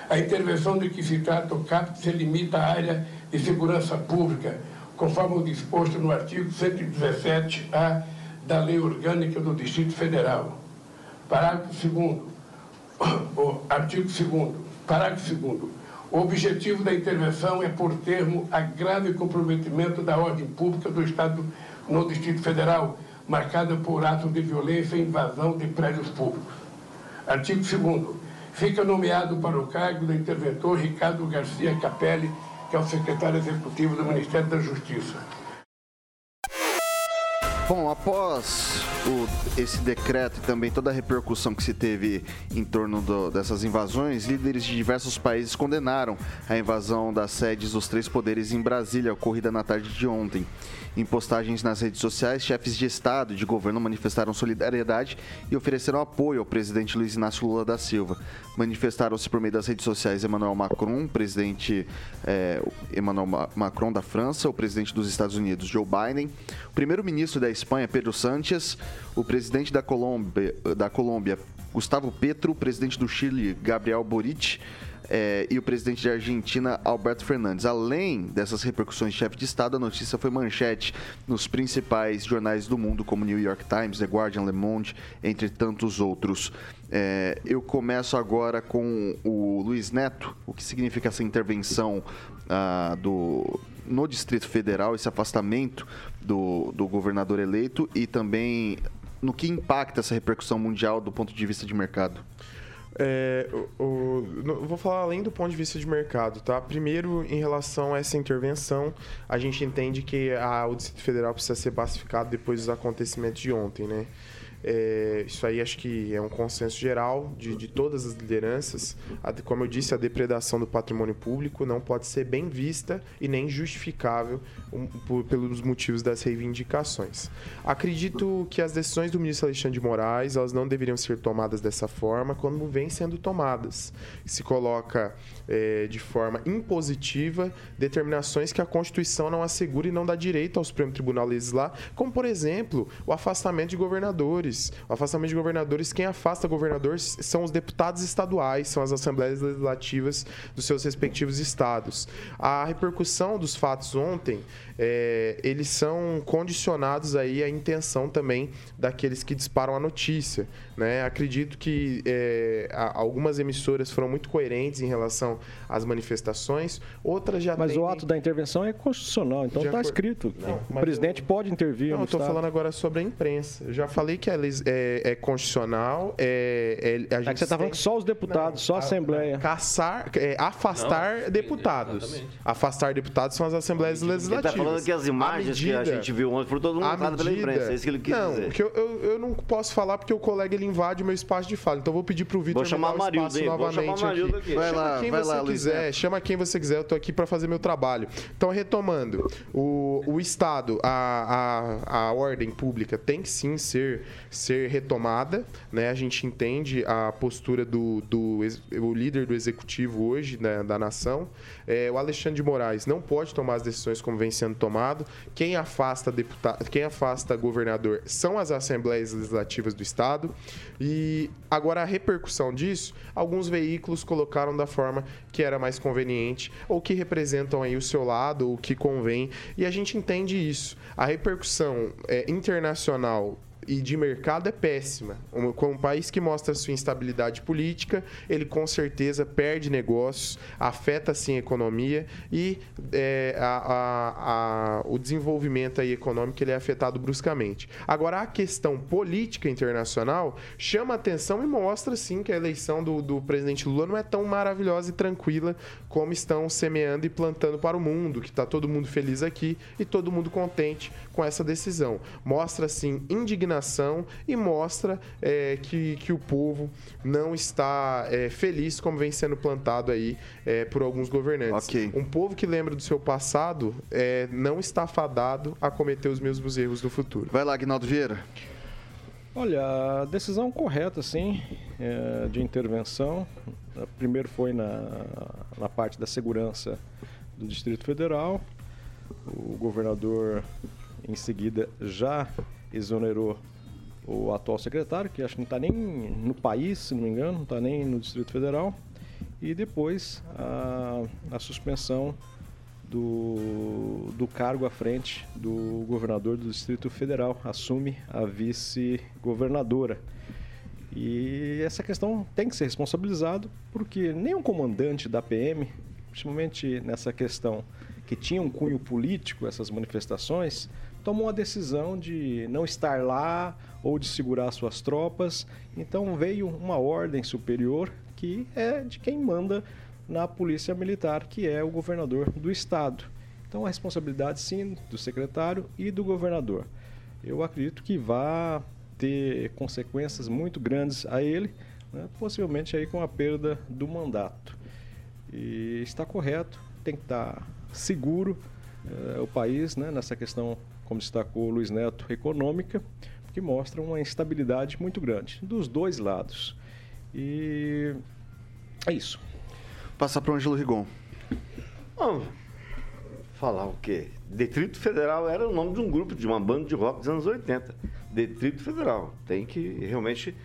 A intervenção de que se trata o capto se limita à área de segurança pública, conforme o disposto no artigo 117-A da Lei Orgânica do Distrito Federal. Parágrafo 2 o artigo 2 parágrafo 2 o objetivo da intervenção é por termo a grave comprometimento da ordem pública do Estado no Distrito Federal, marcada por atos de violência e invasão de prédios públicos. Artigo 2 Fica nomeado para o cargo do interventor Ricardo Garcia Capelli, que é o secretário executivo do Ministério da Justiça. Bom, após o- esse decreto e também toda a repercussão que se teve em torno do- dessas invasões, líderes de diversos países condenaram a invasão das sedes dos três poderes em Brasília, ocorrida na tarde de ontem. Em postagens nas redes sociais, chefes de Estado e de governo manifestaram solidariedade e ofereceram apoio ao presidente Luiz Inácio Lula da Silva. Manifestaram-se por meio das redes sociais Emmanuel Macron, presidente eh, Emmanuel Ma- Macron da França, o presidente dos Estados Unidos Joe Biden, o primeiro-ministro da Espanha Pedro Sánchez, o presidente da Colômbia, da Colômbia Gustavo Petro, o presidente do Chile Gabriel Boric, é, e o presidente da Argentina, Alberto Fernandes. Além dessas repercussões de chefe de Estado, a notícia foi manchete nos principais jornais do mundo, como New York Times, The Guardian, Le Monde, entre tantos outros. É, eu começo agora com o Luiz Neto. O que significa essa intervenção ah, do, no Distrito Federal, esse afastamento do, do governador eleito e também no que impacta essa repercussão mundial do ponto de vista de mercado? É, o- o- vou falar além do ponto de vista de mercado, tá? Primeiro, em relação a essa intervenção, a gente entende que a, o Distrito Federal precisa ser pacificado depois dos acontecimentos de ontem, né? É, isso aí acho que é um consenso geral de, de todas as lideranças. A- como eu disse, a depredação do patrimônio público não pode ser bem vista e nem justificável um, por- pelos motivos das reivindicações. Acredito que as decisões do ministro Alexandre de Moraes elas não deveriam ser tomadas dessa forma, como vêm sendo tomadas. Se coloca é, de forma impositiva determinações que a Constituição não assegura e não dá direito ao Supremo Tribunal legislar, como, por exemplo, o afastamento de governadores. O afastamento de governadores, quem afasta governadores são os deputados estaduais, são as assembleias legislativas dos seus respectivos estados. A repercussão dos fatos ontem, é, eles são condicionados aí à intenção também daqueles que disparam a notícia. Né? Acredito que é, algumas emissoras foram muito coerentes em relação às manifestações, outras já Mas tendem- o ato da intervenção é constitucional, então está escrito. Não, o presidente pode intervir Não, no eu estou falando agora sobre a imprensa. Eu já falei que é, leis- é- é constitucional, é, é, a É gente que você está falando que só os deputados, só a Assembleia. Caçar, é, afastar deputados. exatamente. Afastar deputados são as assembleias Ele legislativas. tá falando que as A imagens que a medida- gente viu ontem foram todo mundo pela medida- imprensa. É isso que ele quis não, dizer. porque eu, eu, eu não posso falar porque o colega ele invade o meu espaço de fala. Então eu vou pedir pro Vitor chamar o espaço hein? Vou chamar o novamente Marildo aqui. aqui. Vai chama lá, quem vai você lá, Luiz quiser, Neto. chama quem você quiser. Eu tô aqui para fazer meu trabalho. Então retomando, o, o Estado, a, a, a ordem pública tem que sim ser ser retomada, né? A gente entende a postura do, do o líder do executivo hoje né, da nação. É, o Alexandre de Moraes não pode tomar as decisões como vem sendo tomado. Quem afasta deputado, quem afasta governador são as assembleias legislativas do estado. E agora a repercussão disso, alguns veículos colocaram da forma que era mais conveniente ou que representam aí o seu lado, o que convém. E a gente entende isso. A repercussão é, internacional e de mercado é péssima. Um- Com um país que mostra sua instabilidade política, ele com certeza perde negócios, afeta sim a economia e é, a- a- a- o desenvolvimento aí econômico ele é afetado bruscamente. Agora, a questão política internacional chama atenção e mostra sim que a eleição do, do presidente Lula não é tão maravilhosa e tranquila como estão semeando e plantando para o mundo, que está todo mundo feliz aqui e todo mundo contente com essa decisão. Mostra, sim, indignação e mostra é, que, que o povo não está é, feliz como vem sendo plantado aí é, por alguns governantes. Um povo que lembra do seu passado é, não está fadado a cometer os mesmos erros no futuro. Vai lá, Agnaldo Vieira. Olha, a decisão correta, sim, é, de intervenção. Primeiro foi na, na parte da segurança do Distrito Federal. O governador, em seguida, já exonerou o atual secretário, que acho que não está nem no país, se não me engano, não está nem no Distrito Federal. E depois a, a suspensão do, do cargo à frente do governador do Distrito Federal, assume a vice-governadora. E essa questão tem que ser responsabilizado, porque nenhum comandante da PM, principalmente nessa questão que tinha um cunho político, essas manifestações, tomou a decisão de não estar lá ou de segurar suas tropas. Então veio uma ordem superior que é de quem manda na Polícia Militar, que é o governador do estado. Então a responsabilidade sim do secretário e do governador. Eu acredito que vai ter consequências muito grandes a ele, né? possivelmente aí com a perda do mandato. E está correto, tem que estar seguro eh, o país né? nessa questão, como destacou o Luiz Neto, econômica, que mostra uma instabilidade muito grande dos dois lados. E é isso. Passar para o Ângelo Rigon. Bom, falar o quê? Detrito Federal era o nome de um grupo, de uma banda de rock dos anos 80. Detrito Federal. Tem que realmente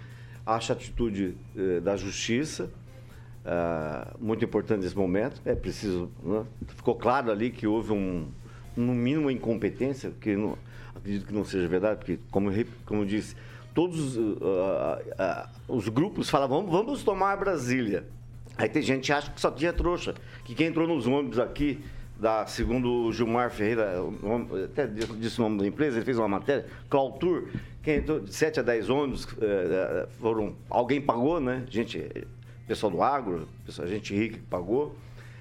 acha a atitude eh, da justiça ah, muito importante nesse momento. É preciso. né? Ficou claro ali que houve um, no mínimo uma incompetência, que não, acredito que não seja verdade, porque, como, eu como eu disse, todos ah, ah, os grupos falavam, vamos, vamos tomar Brasília. Aí tem gente que acha que só tinha trouxa, que quem entrou nos ônibus aqui, da, segundo o Gilmar Ferreira, até disse o nome da empresa, ele fez uma matéria, Clautur, quem entrou de 7 a 10 ônibus, eh, eh, foram, alguém pagou, né? Gente, pessoal do agro, pessoal, gente rica que pagou.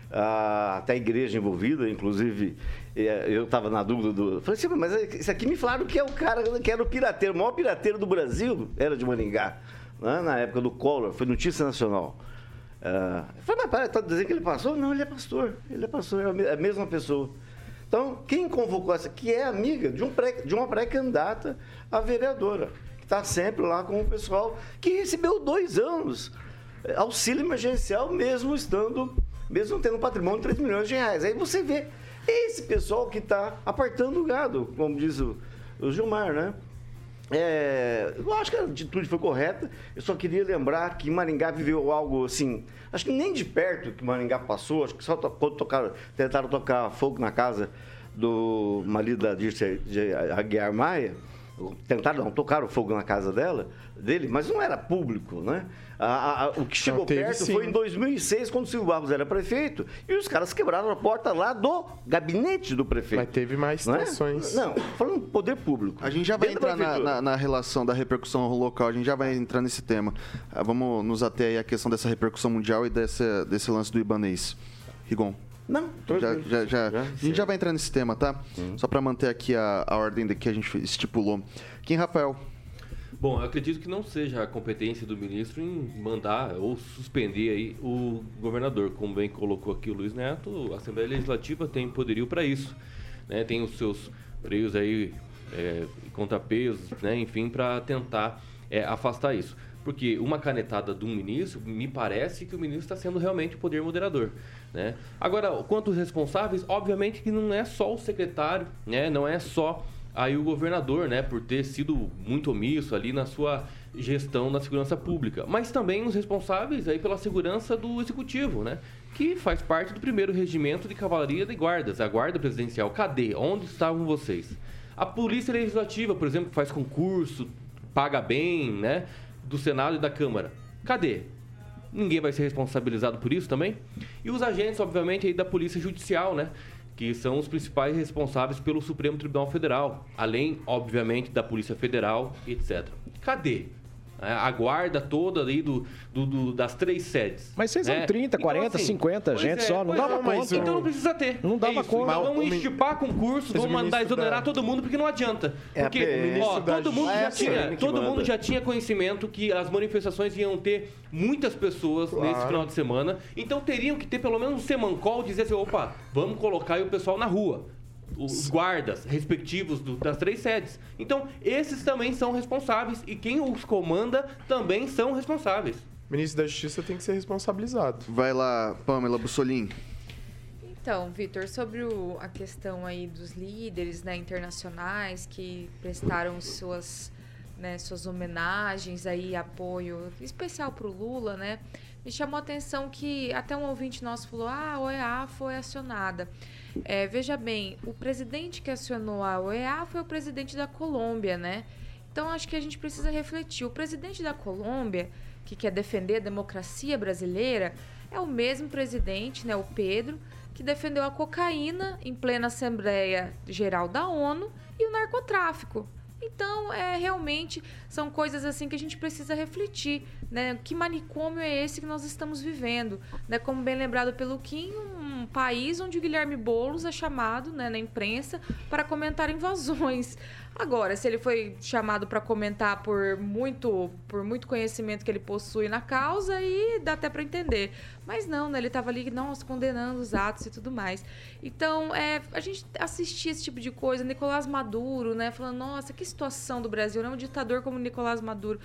Ah, até a igreja envolvida, inclusive, eu estava na dúvida do. Falei assim, mas isso aqui me falaram que é o cara que era o pirateiro, o maior pirateiro do Brasil era de Maringá, né? na época do Collor, foi notícia nacional. Eu falei, mas para, está dizendo que ele passou? Não, ele é pastor, ele é pastor, é é a mesma pessoa. Então, quem convocou essa, que é amiga de, um pré, de uma pré-candidata a vereadora, que está sempre lá com o pessoal, que recebeu dois anos auxílio emergencial, mesmo estando, mesmo tendo um patrimônio de 3 milhões de reais. Aí você vê esse pessoal que está apartando o gado, como diz o, o Gilmar, né? É, eu acho que a atitude foi correta. Eu só queria lembrar que Maringá viveu algo assim. Acho que nem de perto que Maringá passou. Acho que só quando tocaram, tentaram tocar fogo na casa do marido da Dirce Aguiar Maia. Tentaram, não, tocaram fogo na casa dela, dele, mas não era público, né? A- a- a- o que chegou teve perto sim. foi em 2006, quando o Silvio Barros era prefeito, e os caras quebraram a porta lá do gabinete do prefeito. Mas teve mais Não é? situações. Não, falando poder público. A gente já vai entrar na, na- na relação da repercussão local, a gente já vai entrar nesse tema. Ah, vamos nos ater aí à questão dessa repercussão mundial e dessa, desse lance do Ibanês. Rigon. Não, já, já, já- A gente já vai entrar nesse tema, tá? Só para manter aqui a, a ordem de que a gente estipulou. Kim Rafael. Bom, eu acredito que não seja a competência do ministro em mandar ou suspender aí o governador. Como bem colocou aqui o Luiz Neto, a Assembleia Legislativa tem poderio para isso. né? Tem os seus freios aí, é, e contrapesos, né? enfim, para tentar é, afastar isso. Porque uma canetada de um ministro, me parece que o ministro está sendo realmente o poder moderador. Né? Agora, quanto aos responsáveis, obviamente que não é só o secretário, né? não é só aí o governador, né, por ter sido muito omisso ali na sua gestão da segurança pública, mas também os responsáveis aí pela segurança do executivo, né, que faz parte do primeiro regimento de cavalaria de guardas, a guarda presidencial. Cadê? Onde estavam vocês? A polícia legislativa, por exemplo, que faz concurso, paga bem, né, do Senado e da Câmara. Cadê? Ninguém vai ser responsabilizado por isso também? E os agentes, obviamente, aí da Polícia Judicial, né? Que são os principais responsáveis pelo Supremo Tribunal Federal, além, obviamente, da Polícia Federal, etc. Cadê? É, A guarda toda ali do, do- do- das três sedes. Mas vocês são né? 30, 40, 50 pois gente só, não dava é, mas conta. Então não precisa ter. Não dava É isso. conta. Então vamos Mas o estipar concursos, Mas o vamos mandar exonerar da- todo mundo, porque não adianta. É Porque, PM. ó, todo mundo É já a tinha, PM que todo mundo já tinha conhecimento que as manifestações iam ter muitas pessoas Claro. nesse final de semana. Então teriam que ter pelo menos um semancol dizer assim, opa, vamos colocar aí o pessoal na rua. Os guardas respectivos do- das três sedes. Então, esses também são responsáveis e quem os comanda também são responsáveis. O ministro da Justiça tem que ser responsabilizado. Vai lá, Pamela Bussolin. Então, Vitor, sobre o- a questão aí dos líderes né, internacionais que prestaram suas, né, suas homenagens aí, apoio especial para o Lula, né? Me chamou a atenção que até um ouvinte nosso falou, ah, a OEA foi acionada. É, veja bem, o presidente que acionou a OEA foi o presidente da Colômbia, né? Então, acho que a gente precisa refletir. O presidente da Colômbia, que quer defender a democracia brasileira, é o mesmo presidente, né, o Pedro, que defendeu a cocaína em plena Assembleia Geral da ONU e o narcotráfico. Então, é realmente são coisas assim que a gente precisa refletir, né? Que manicômio é esse que nós estamos vivendo, né? Como bem lembrado pelo Kim, um país onde o Guilherme Boulos é chamado, né, na imprensa para comentar invasões. Agora, se ele foi chamado para comentar por muito, por muito conhecimento que ele possui na causa, aí dá até para entender. Mas não, né? Ele estava ali, nossa, condenando os atos e tudo mais. Então, é, a gente assistir esse tipo de coisa, Nicolás Maduro, né? Falando, nossa, que situação do Brasil, né? Um ditador como Nicolás Maduro.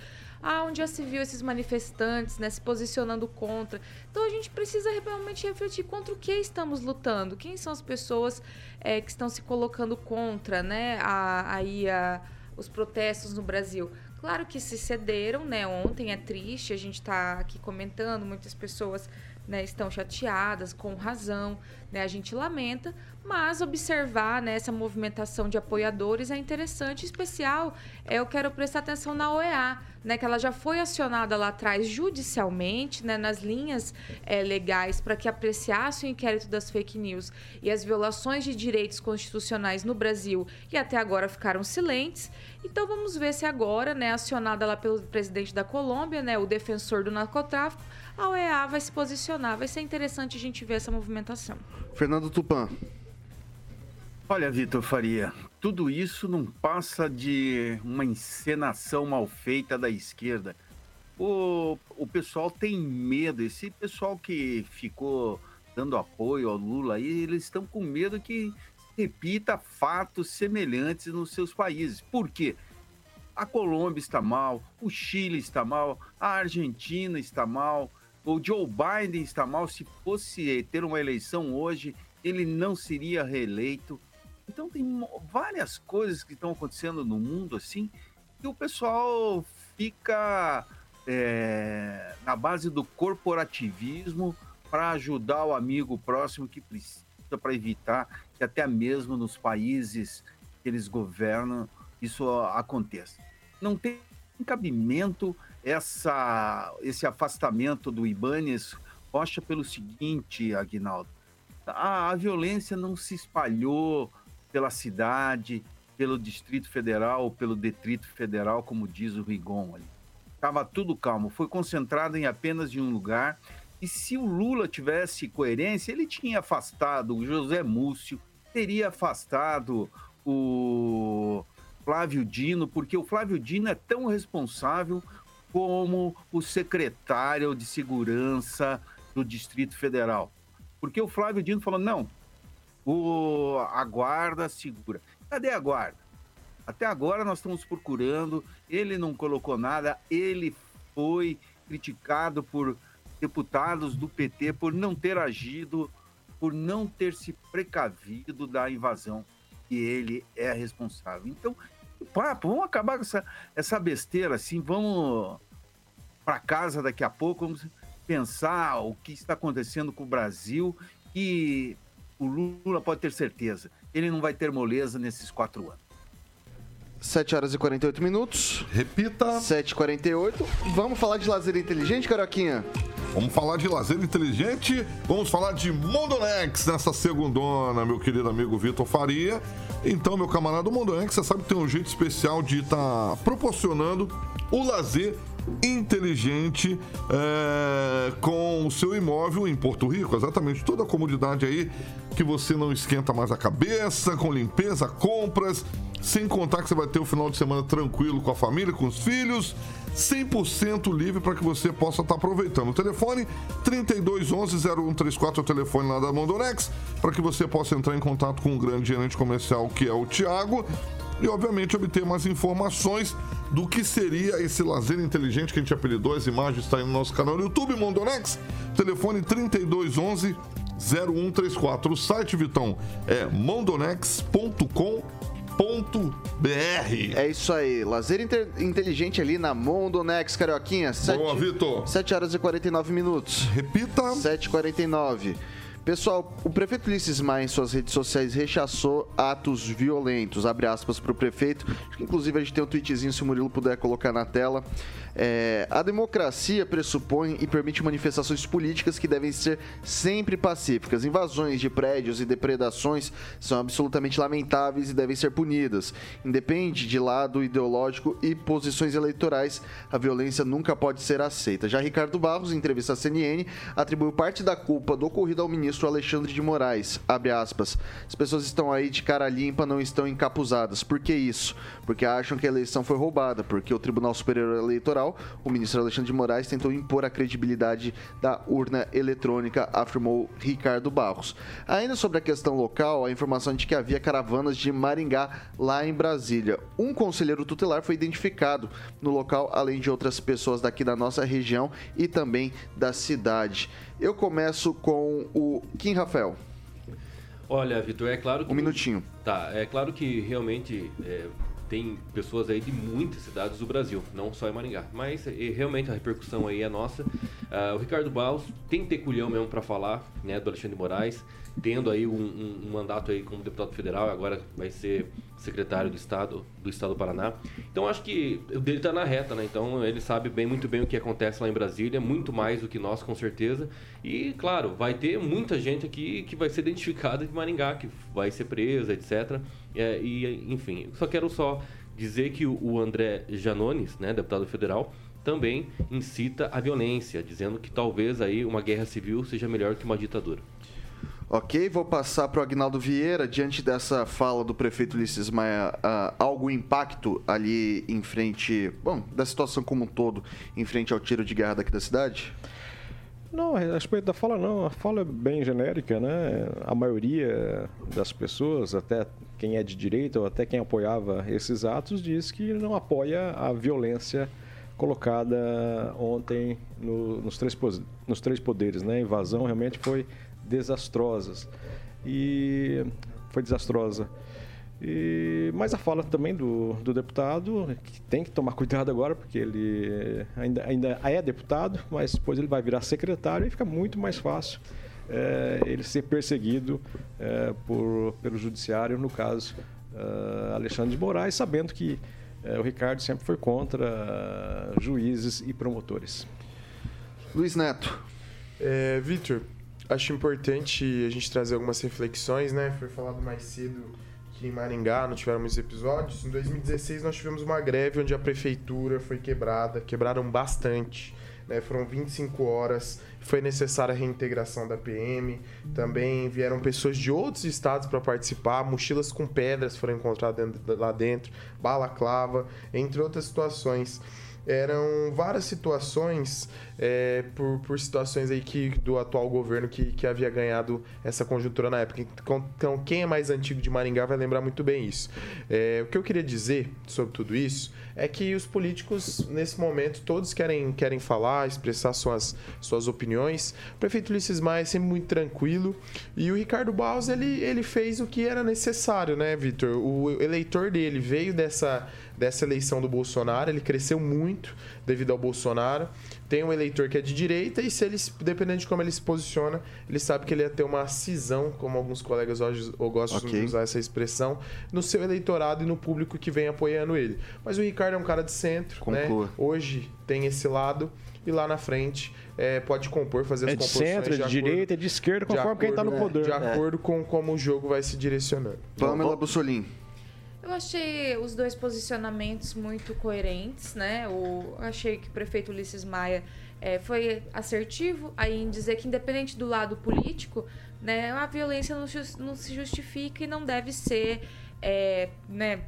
Ah, onde já se viu esses manifestantes, né? Se posicionando contra. Então, a gente precisa realmente refletir contra o que estamos lutando. Quem são as pessoas é, que estão se colocando contra, né? A, aí a, os protestos no Brasil. Claro que se cederam, né? Ontem é triste, a gente está aqui comentando, muitas pessoas né, estão chateadas, com razão, né, a gente lamenta, mas observar né, essa movimentação de apoiadores é interessante, em especial é, eu quero prestar atenção na OEA, né, que ela já foi acionada lá atrás judicialmente, né, nas linhas é, legais, para que apreciasse o inquérito das fake news e as violações de direitos constitucionais no Brasil, e até agora ficaram silentes. Então vamos ver se agora, né, acionada lá pelo presidente da Colômbia, né, o defensor do narcotráfico, a OEA vai se posicionar. Vai ser interessante a gente ver essa movimentação. Fernando Tupan. Olha, Vitor Faria, tudo isso não passa de uma encenação mal feita da esquerda. O, o pessoal tem medo, esse pessoal que ficou dando apoio ao Lula aí, eles estão com medo que repita fatos semelhantes nos seus países. Por quê? A Colômbia está mal, o Chile está mal, a Argentina está mal, o Joe Biden está mal. Se fosse ter uma eleição hoje, ele não seria reeleito. Então tem várias coisas que estão acontecendo no mundo assim que o pessoal fica é, na base do corporativismo para ajudar o amigo próximo que precisa para evitar que até mesmo nos países que eles governam isso aconteça. Não tem cabimento essa, esse afastamento do Ibanez Rocha pelo seguinte, Aguinaldo. A, a violência não se espalhou pela cidade, pelo Distrito Federal, pelo Detrito Federal, como diz o Rigon ali. Estava tudo calmo, foi concentrado em apenas em um lugar. E se o Lula tivesse coerência, ele tinha afastado o José Múcio, teria afastado o Flávio Dino, porque o Flávio Dino é tão responsável como o secretário de segurança do Distrito Federal. Porque o Flávio Dino falou: não, o, a guarda segura. Cadê a guarda? Até agora nós estamos procurando, ele não colocou nada, ele foi criticado por deputados do PT por não ter agido, por não ter se precavido da invasão, que ele é responsável. Então, papo, vamos acabar com essa, essa besteira assim, vamos para casa daqui a pouco, vamos pensar o que está acontecendo com o Brasil e o Lula pode ter certeza, ele não vai ter moleza nesses quatro anos. 7 horas e 48 minutos. Repita. 7h48. Vamos falar de lazer inteligente, Caroquinha? Vamos falar de lazer inteligente, vamos falar de Mondonex nessa segundona, meu querido amigo Vitor Faria. Então, meu camarada Mondonex, você sabe que tem um jeito especial de estar tá proporcionando o lazer inteligente é, com o seu imóvel em Porto Rico, exatamente toda a comodidade aí que você não esquenta mais a cabeça, com limpeza, compras, sem contar que você vai ter o final de semana tranquilo com a família, com os filhos, 100% livre para que você possa estar tá aproveitando. O telefone 3211-0134 é o telefone lá da Mondonex, para que você possa entrar em contato com o grande gerente comercial que é o Tiago e, obviamente, obter mais informações do que seria esse lazer inteligente que a gente apelidou. As imagens estão aí no nosso canal no YouTube, Mondonex. Telefone 3211 0134. O site, Vitão, é mondonex.com.br. É isso aí, lazer inteligente ali na Mondonex, Carioquinha. Boa, Vitor. 7 horas e 49 minutos. Repita. 7h49. Pessoal, o prefeito Ulisses Maia em suas redes sociais rechaçou atos violentos, abre aspas para o prefeito. Inclusive a gente tem um tweetzinho, se o Murilo puder colocar na tela. É, a democracia pressupõe e permite manifestações políticas que devem ser sempre pacíficas. Invasões de prédios e depredações são absolutamente lamentáveis e devem ser punidas. Independe de lado ideológico e posições eleitorais, a violência nunca pode ser aceita. Já Ricardo Barros, em entrevista à CNN, atribuiu parte da culpa do ocorrido ao ministro Alexandre de Moraes. Abre aspas. As pessoas estão aí de cara limpa, não estão encapuzadas. Por que isso? Porque acham que a eleição foi roubada, porque o Tribunal Superior Eleitoral o ministro Alexandre de Moraes tentou impor a credibilidade da urna eletrônica, afirmou Ricardo Barros. Ainda sobre a questão local, a informação de que havia caravanas de Maringá lá em Brasília. Um conselheiro tutelar foi identificado no local, além de outras pessoas daqui da nossa região e também da cidade. Eu começo com o Kim Rafael. Olha, Vitor, é claro que. Um minutinho. Tá, é claro que realmente é, tem pessoas aí de muitas cidades do Brasil, não só em Maringá. Mas realmente a repercussão aí é nossa. Uh, o Ricardo Barros tem que ter culhão mesmo para falar, né, do Alexandre Moraes, tendo aí um, um, um, mandato aí como deputado federal, agora vai ser secretário do Estado do Estado do Paraná. Então acho que o dele está na reta, né? Então ele sabe bem muito bem o que acontece lá em Brasília, muito mais do que nós com certeza. E claro, vai ter muita gente aqui que vai ser identificada de Maringá, que vai ser presa, etc. É, e enfim, só quero só dizer que o André Janones, né, deputado federal, também incita a violência, dizendo que talvez aí uma guerra civil seja melhor que uma ditadura. Ok, vou passar para o Agnaldo Vieira. Diante dessa fala do prefeito Ulisses Maia, uh, algum impacto ali em frente, bom, da situação como um todo, em frente ao tiro de guerra daqui da cidade? Não, a respeito da fala não, a fala é bem genérica, né? A maioria das pessoas, até quem é de direita ou até quem apoiava esses atos, diz que não apoia a violência colocada ontem no, nos, três, nos três poderes, né? A invasão realmente foi desastrosas. E foi desastrosa. E, mas a fala também do, do deputado, que tem que tomar cuidado agora, porque ele ainda, ainda é deputado, mas depois ele vai virar secretário e fica muito mais fácil é, ele ser perseguido é, por, pelo judiciário, no caso é, Alexandre de Moraes, sabendo que o Ricardo sempre foi contra juízes e promotores. Luiz Neto. É, Vitor, acho importante a gente trazer algumas reflexões, né? Foi falado mais cedo que em Maringá não tiveram muitos episódios. Em 2016 nós tivemos uma greve onde a prefeitura foi quebrada, quebraram bastante. Né? Foram 25 horas, foi necessária a reintegração da PM. Também vieram pessoas de outros estados para participar, mochilas com pedras foram encontradas lá dentro, balaclava, entre outras situações eram várias situações é, por, por situações aí que do atual governo que, que havia ganhado essa conjuntura na época. Então, então, quem é mais antigo de Maringá vai lembrar muito bem isso. É, o que eu queria dizer sobre tudo isso é que os políticos, nesse momento, todos querem, querem falar, expressar suas, suas opiniões. O prefeito Ulisses Maia é sempre muito tranquilo. E o Ricardo Baus, ele, ele fez o que era necessário, né, Vitor? O eleitor dele veio dessa dessa eleição do Bolsonaro. Ele cresceu muito devido ao Bolsonaro. Tem um eleitor que é de direita e se ele, dependendo de como ele se posiciona, ele sabe que ele ia ter uma cisão, como alguns colegas hoje gostam okay. de usar essa expressão, no seu eleitorado e no público que vem apoiando ele. Mas o Ricardo é um cara de centro, né? Hoje tem esse lado e lá na frente é, pode compor, fazer é as composições. É de centro, é de, de direita, é de esquerda, conforme de acordo, quem está no poder. De acordo com como o jogo vai se direcionando. Pamela Bussolini. Eu achei os dois posicionamentos muito coerentes, né? O, achei que o prefeito Ulisses Maia é, foi assertivo aí em dizer que, independente do lado político, né, a violência não, não se justifica e não deve ser, é, né,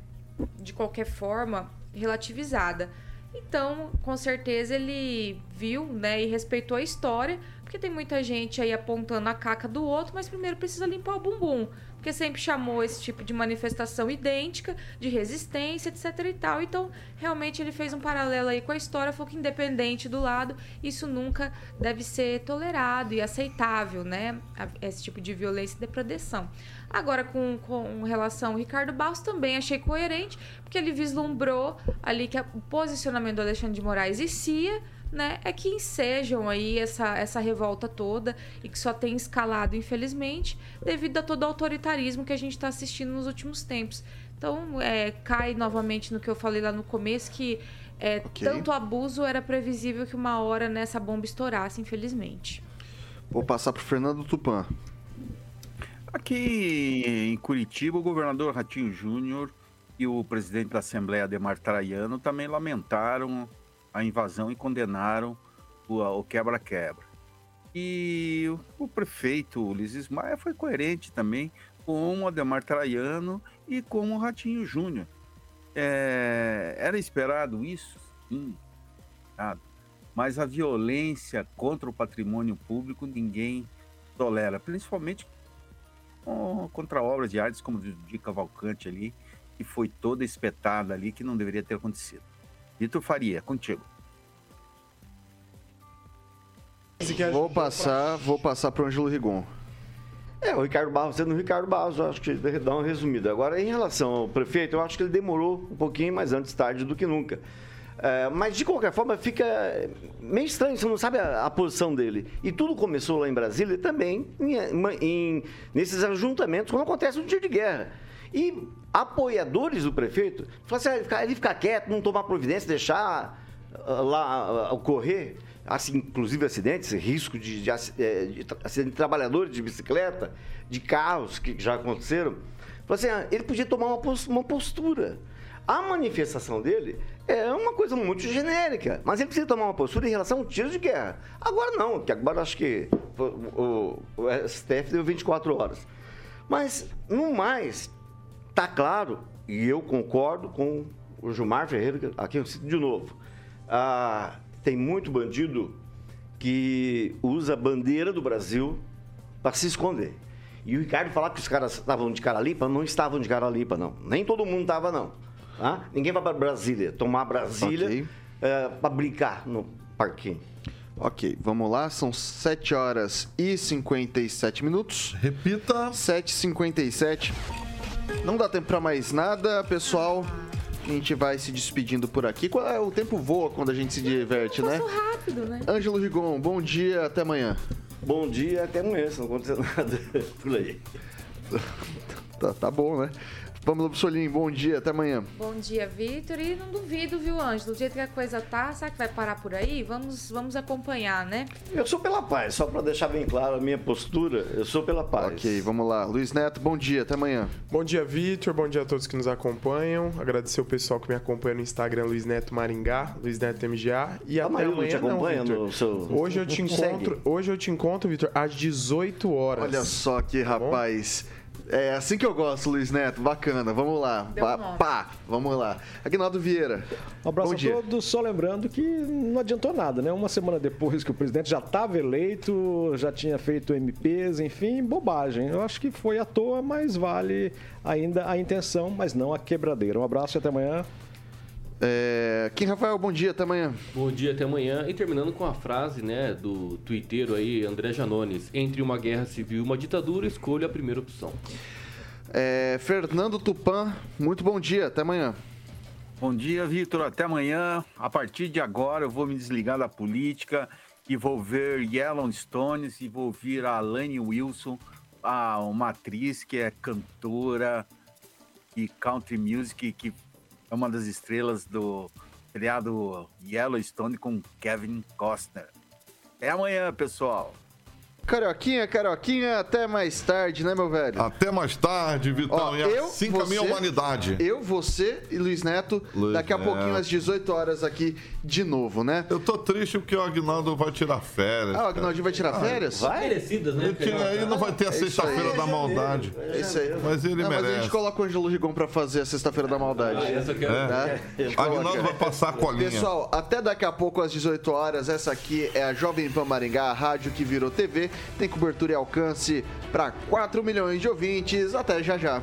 de qualquer forma, relativizada. Então, com certeza, ele viu né, e respeitou a história, porque tem muita gente aí apontando a caca do outro, mas primeiro precisa limpar o bumbum porque sempre chamou esse tipo de manifestação idêntica, de resistência, etc e tal. Então, realmente ele fez um paralelo aí com a história, falou que independente do lado, isso nunca deve ser tolerado e aceitável, né? Esse tipo de violência e depredação. Agora, com, com relação ao Ricardo Barros, também achei coerente, porque ele vislumbrou ali que o posicionamento do Alexandre de Moraes e Cia né, é que ensejam aí essa, essa revolta toda e que só tem escalado, infelizmente, devido a todo o autoritarismo que a gente está assistindo nos últimos tempos. Então, é, cai novamente no que eu falei lá no começo, que é, Ok. tanto abuso era previsível que uma hora nessa bomba estourasse, infelizmente. Vou passar pro Fernando Tupan. Aqui em Curitiba, o governador Ratinho Júnior e o presidente da Assembleia, Ademar Traiano, também lamentaram a invasão e condenaram o, o quebra-quebra. E o, o prefeito Ulisses Maia foi coerente também com o Ademar Traiano e com o Ratinho Júnior. É, era esperado isso? Sim. Mas a violência contra o patrimônio público ninguém tolera, principalmente contra obras de artes como de Cavalcante ali, que foi toda espetada ali, que não deveria ter acontecido. Vitor Faria, contigo. Vou passar, vou passar pro Ângelo Rigon. É, o Ricardo Barros, sendo o Ricardo Barros, eu acho que dá uma resumida. Agora, em relação ao prefeito, eu acho que ele demorou um pouquinho mais antes tarde do que nunca. É, mas, de qualquer forma, fica meio estranho, você não sabe a, a posição dele. E tudo começou lá em Brasília também, em- em- nesses ajuntamentos, quando acontece um tiro de guerra. E apoiadores do prefeito falam assim, ah, ele ficar- quieto, não tomar providência, deixar ah, lá ah, ocorrer, assim, inclusive acidentes, risco de, de, eh, de de trabalhadores de bicicleta, de carros que já aconteceram. Falou assim, ah, ele podia tomar uma, uma postura. A manifestação dele é uma coisa muito genérica, mas ele precisa tomar uma postura em relação ao tiro de guerra. Agora não, que agora acho que o, o- o STF deu 24 horas. Mas, no mais, tá claro, e eu concordo com o Gilmar Ferreira, aqui eu cito de novo. Ah, tem muito bandido que usa a bandeira do Brasil para se esconder. E o Ricardo falar que os caras estavam de cara limpa, não estavam de cara limpa, não. Nem todo mundo estava, não. Tá? Ninguém vai para Brasília tomar Brasília Ok. para brincar no parquinho. Ok, vamos lá, são 7 horas e 57 minutos. Repita. 7h57. Não dá tempo pra mais nada, pessoal. A gente vai se despedindo por aqui. Qual é- O tempo voa quando a gente se diverte, né? Passou rápido, né? Ângelo Rigon, bom dia, até amanhã. Bom dia, até amanhã, se não acontecer nada por aí. Tá, tá bom, né? Pamela Bussolini, bom dia, até amanhã. Bom dia, Vitor. E não duvido, viu, Ângelo? Do jeito que a coisa tá, será que vai parar por aí? Vamos, vamos acompanhar, né? Eu sou pela paz, só para deixar bem claro a minha postura, eu sou pela paz. Ok, vamos lá. Luiz Neto, bom dia, até amanhã. Bom dia, Vitor. Bom dia a todos que nos acompanham. Agradecer o pessoal que me acompanha no Instagram, Luiz Neto Maringá, Luiz Neto MGA. E A até não amanhã te acompanha Vitor. no seu- Hoje eu te Segue. encontro, hoje eu te encontro, Vitor, às 18 horas. Olha só que rapaz. É assim que eu gosto, Luiz Neto. Bacana. Vamos lá. Pá, pá. Vamos lá. Aguinaldo Vieira. Um abraço Bom a dia. todos, só lembrando que não adiantou nada, né? Uma semana depois que o presidente já estava eleito, já tinha feito MPs, enfim, bobagem. Eu acho que foi à toa, mas vale ainda a intenção, mas não a quebradeira. Um abraço e até amanhã. É... Kim Rafael, bom dia, até amanhã. Bom dia, até amanhã. E terminando com a frase, né, do tuiteiro aí, André Janones. Entre uma guerra civil e uma ditadura, escolha a primeira opção. É, Fernando Tupan, muito bom dia, até amanhã. Bom dia, Vitor. Até amanhã. A partir de agora, eu vou me desligar da política e vou ver Yellowstones e vou ouvir a Alaine Wilson, a, uma atriz que é cantora e country music, que é uma das estrelas do seriado Yellowstone com Kevin Costner. Até amanhã, pessoal. Carioquinha, Carioquinha, até mais tarde, né, meu velho? Até mais tarde, Vitão. Ó, e eu, assim caminha a humanidade. Eu, você e Luiz Neto, Luiz daqui a pouquinho, às 18 horas aqui de novo, né? Eu tô triste porque o Agnaldo vai tirar férias. Ah, o Agnaldinho vai tirar férias? Merecidas, né? Ele tira aí não vai ter a É sexta-feira da maldade. É isso aí. Mas ele Não, mas a merece. gente coloca o Ângelo Rigon pra fazer a Sexta-feira da Maldade. Ah, essa quero É. A gente coloca. Agnaldo vai passar a colinha. Pessoal, até daqui a pouco às 18 horas. Essa aqui é a Jovem Pan Maringá, a rádio que virou TV. Tem cobertura e alcance para 4 milhões de ouvintes. Até já já.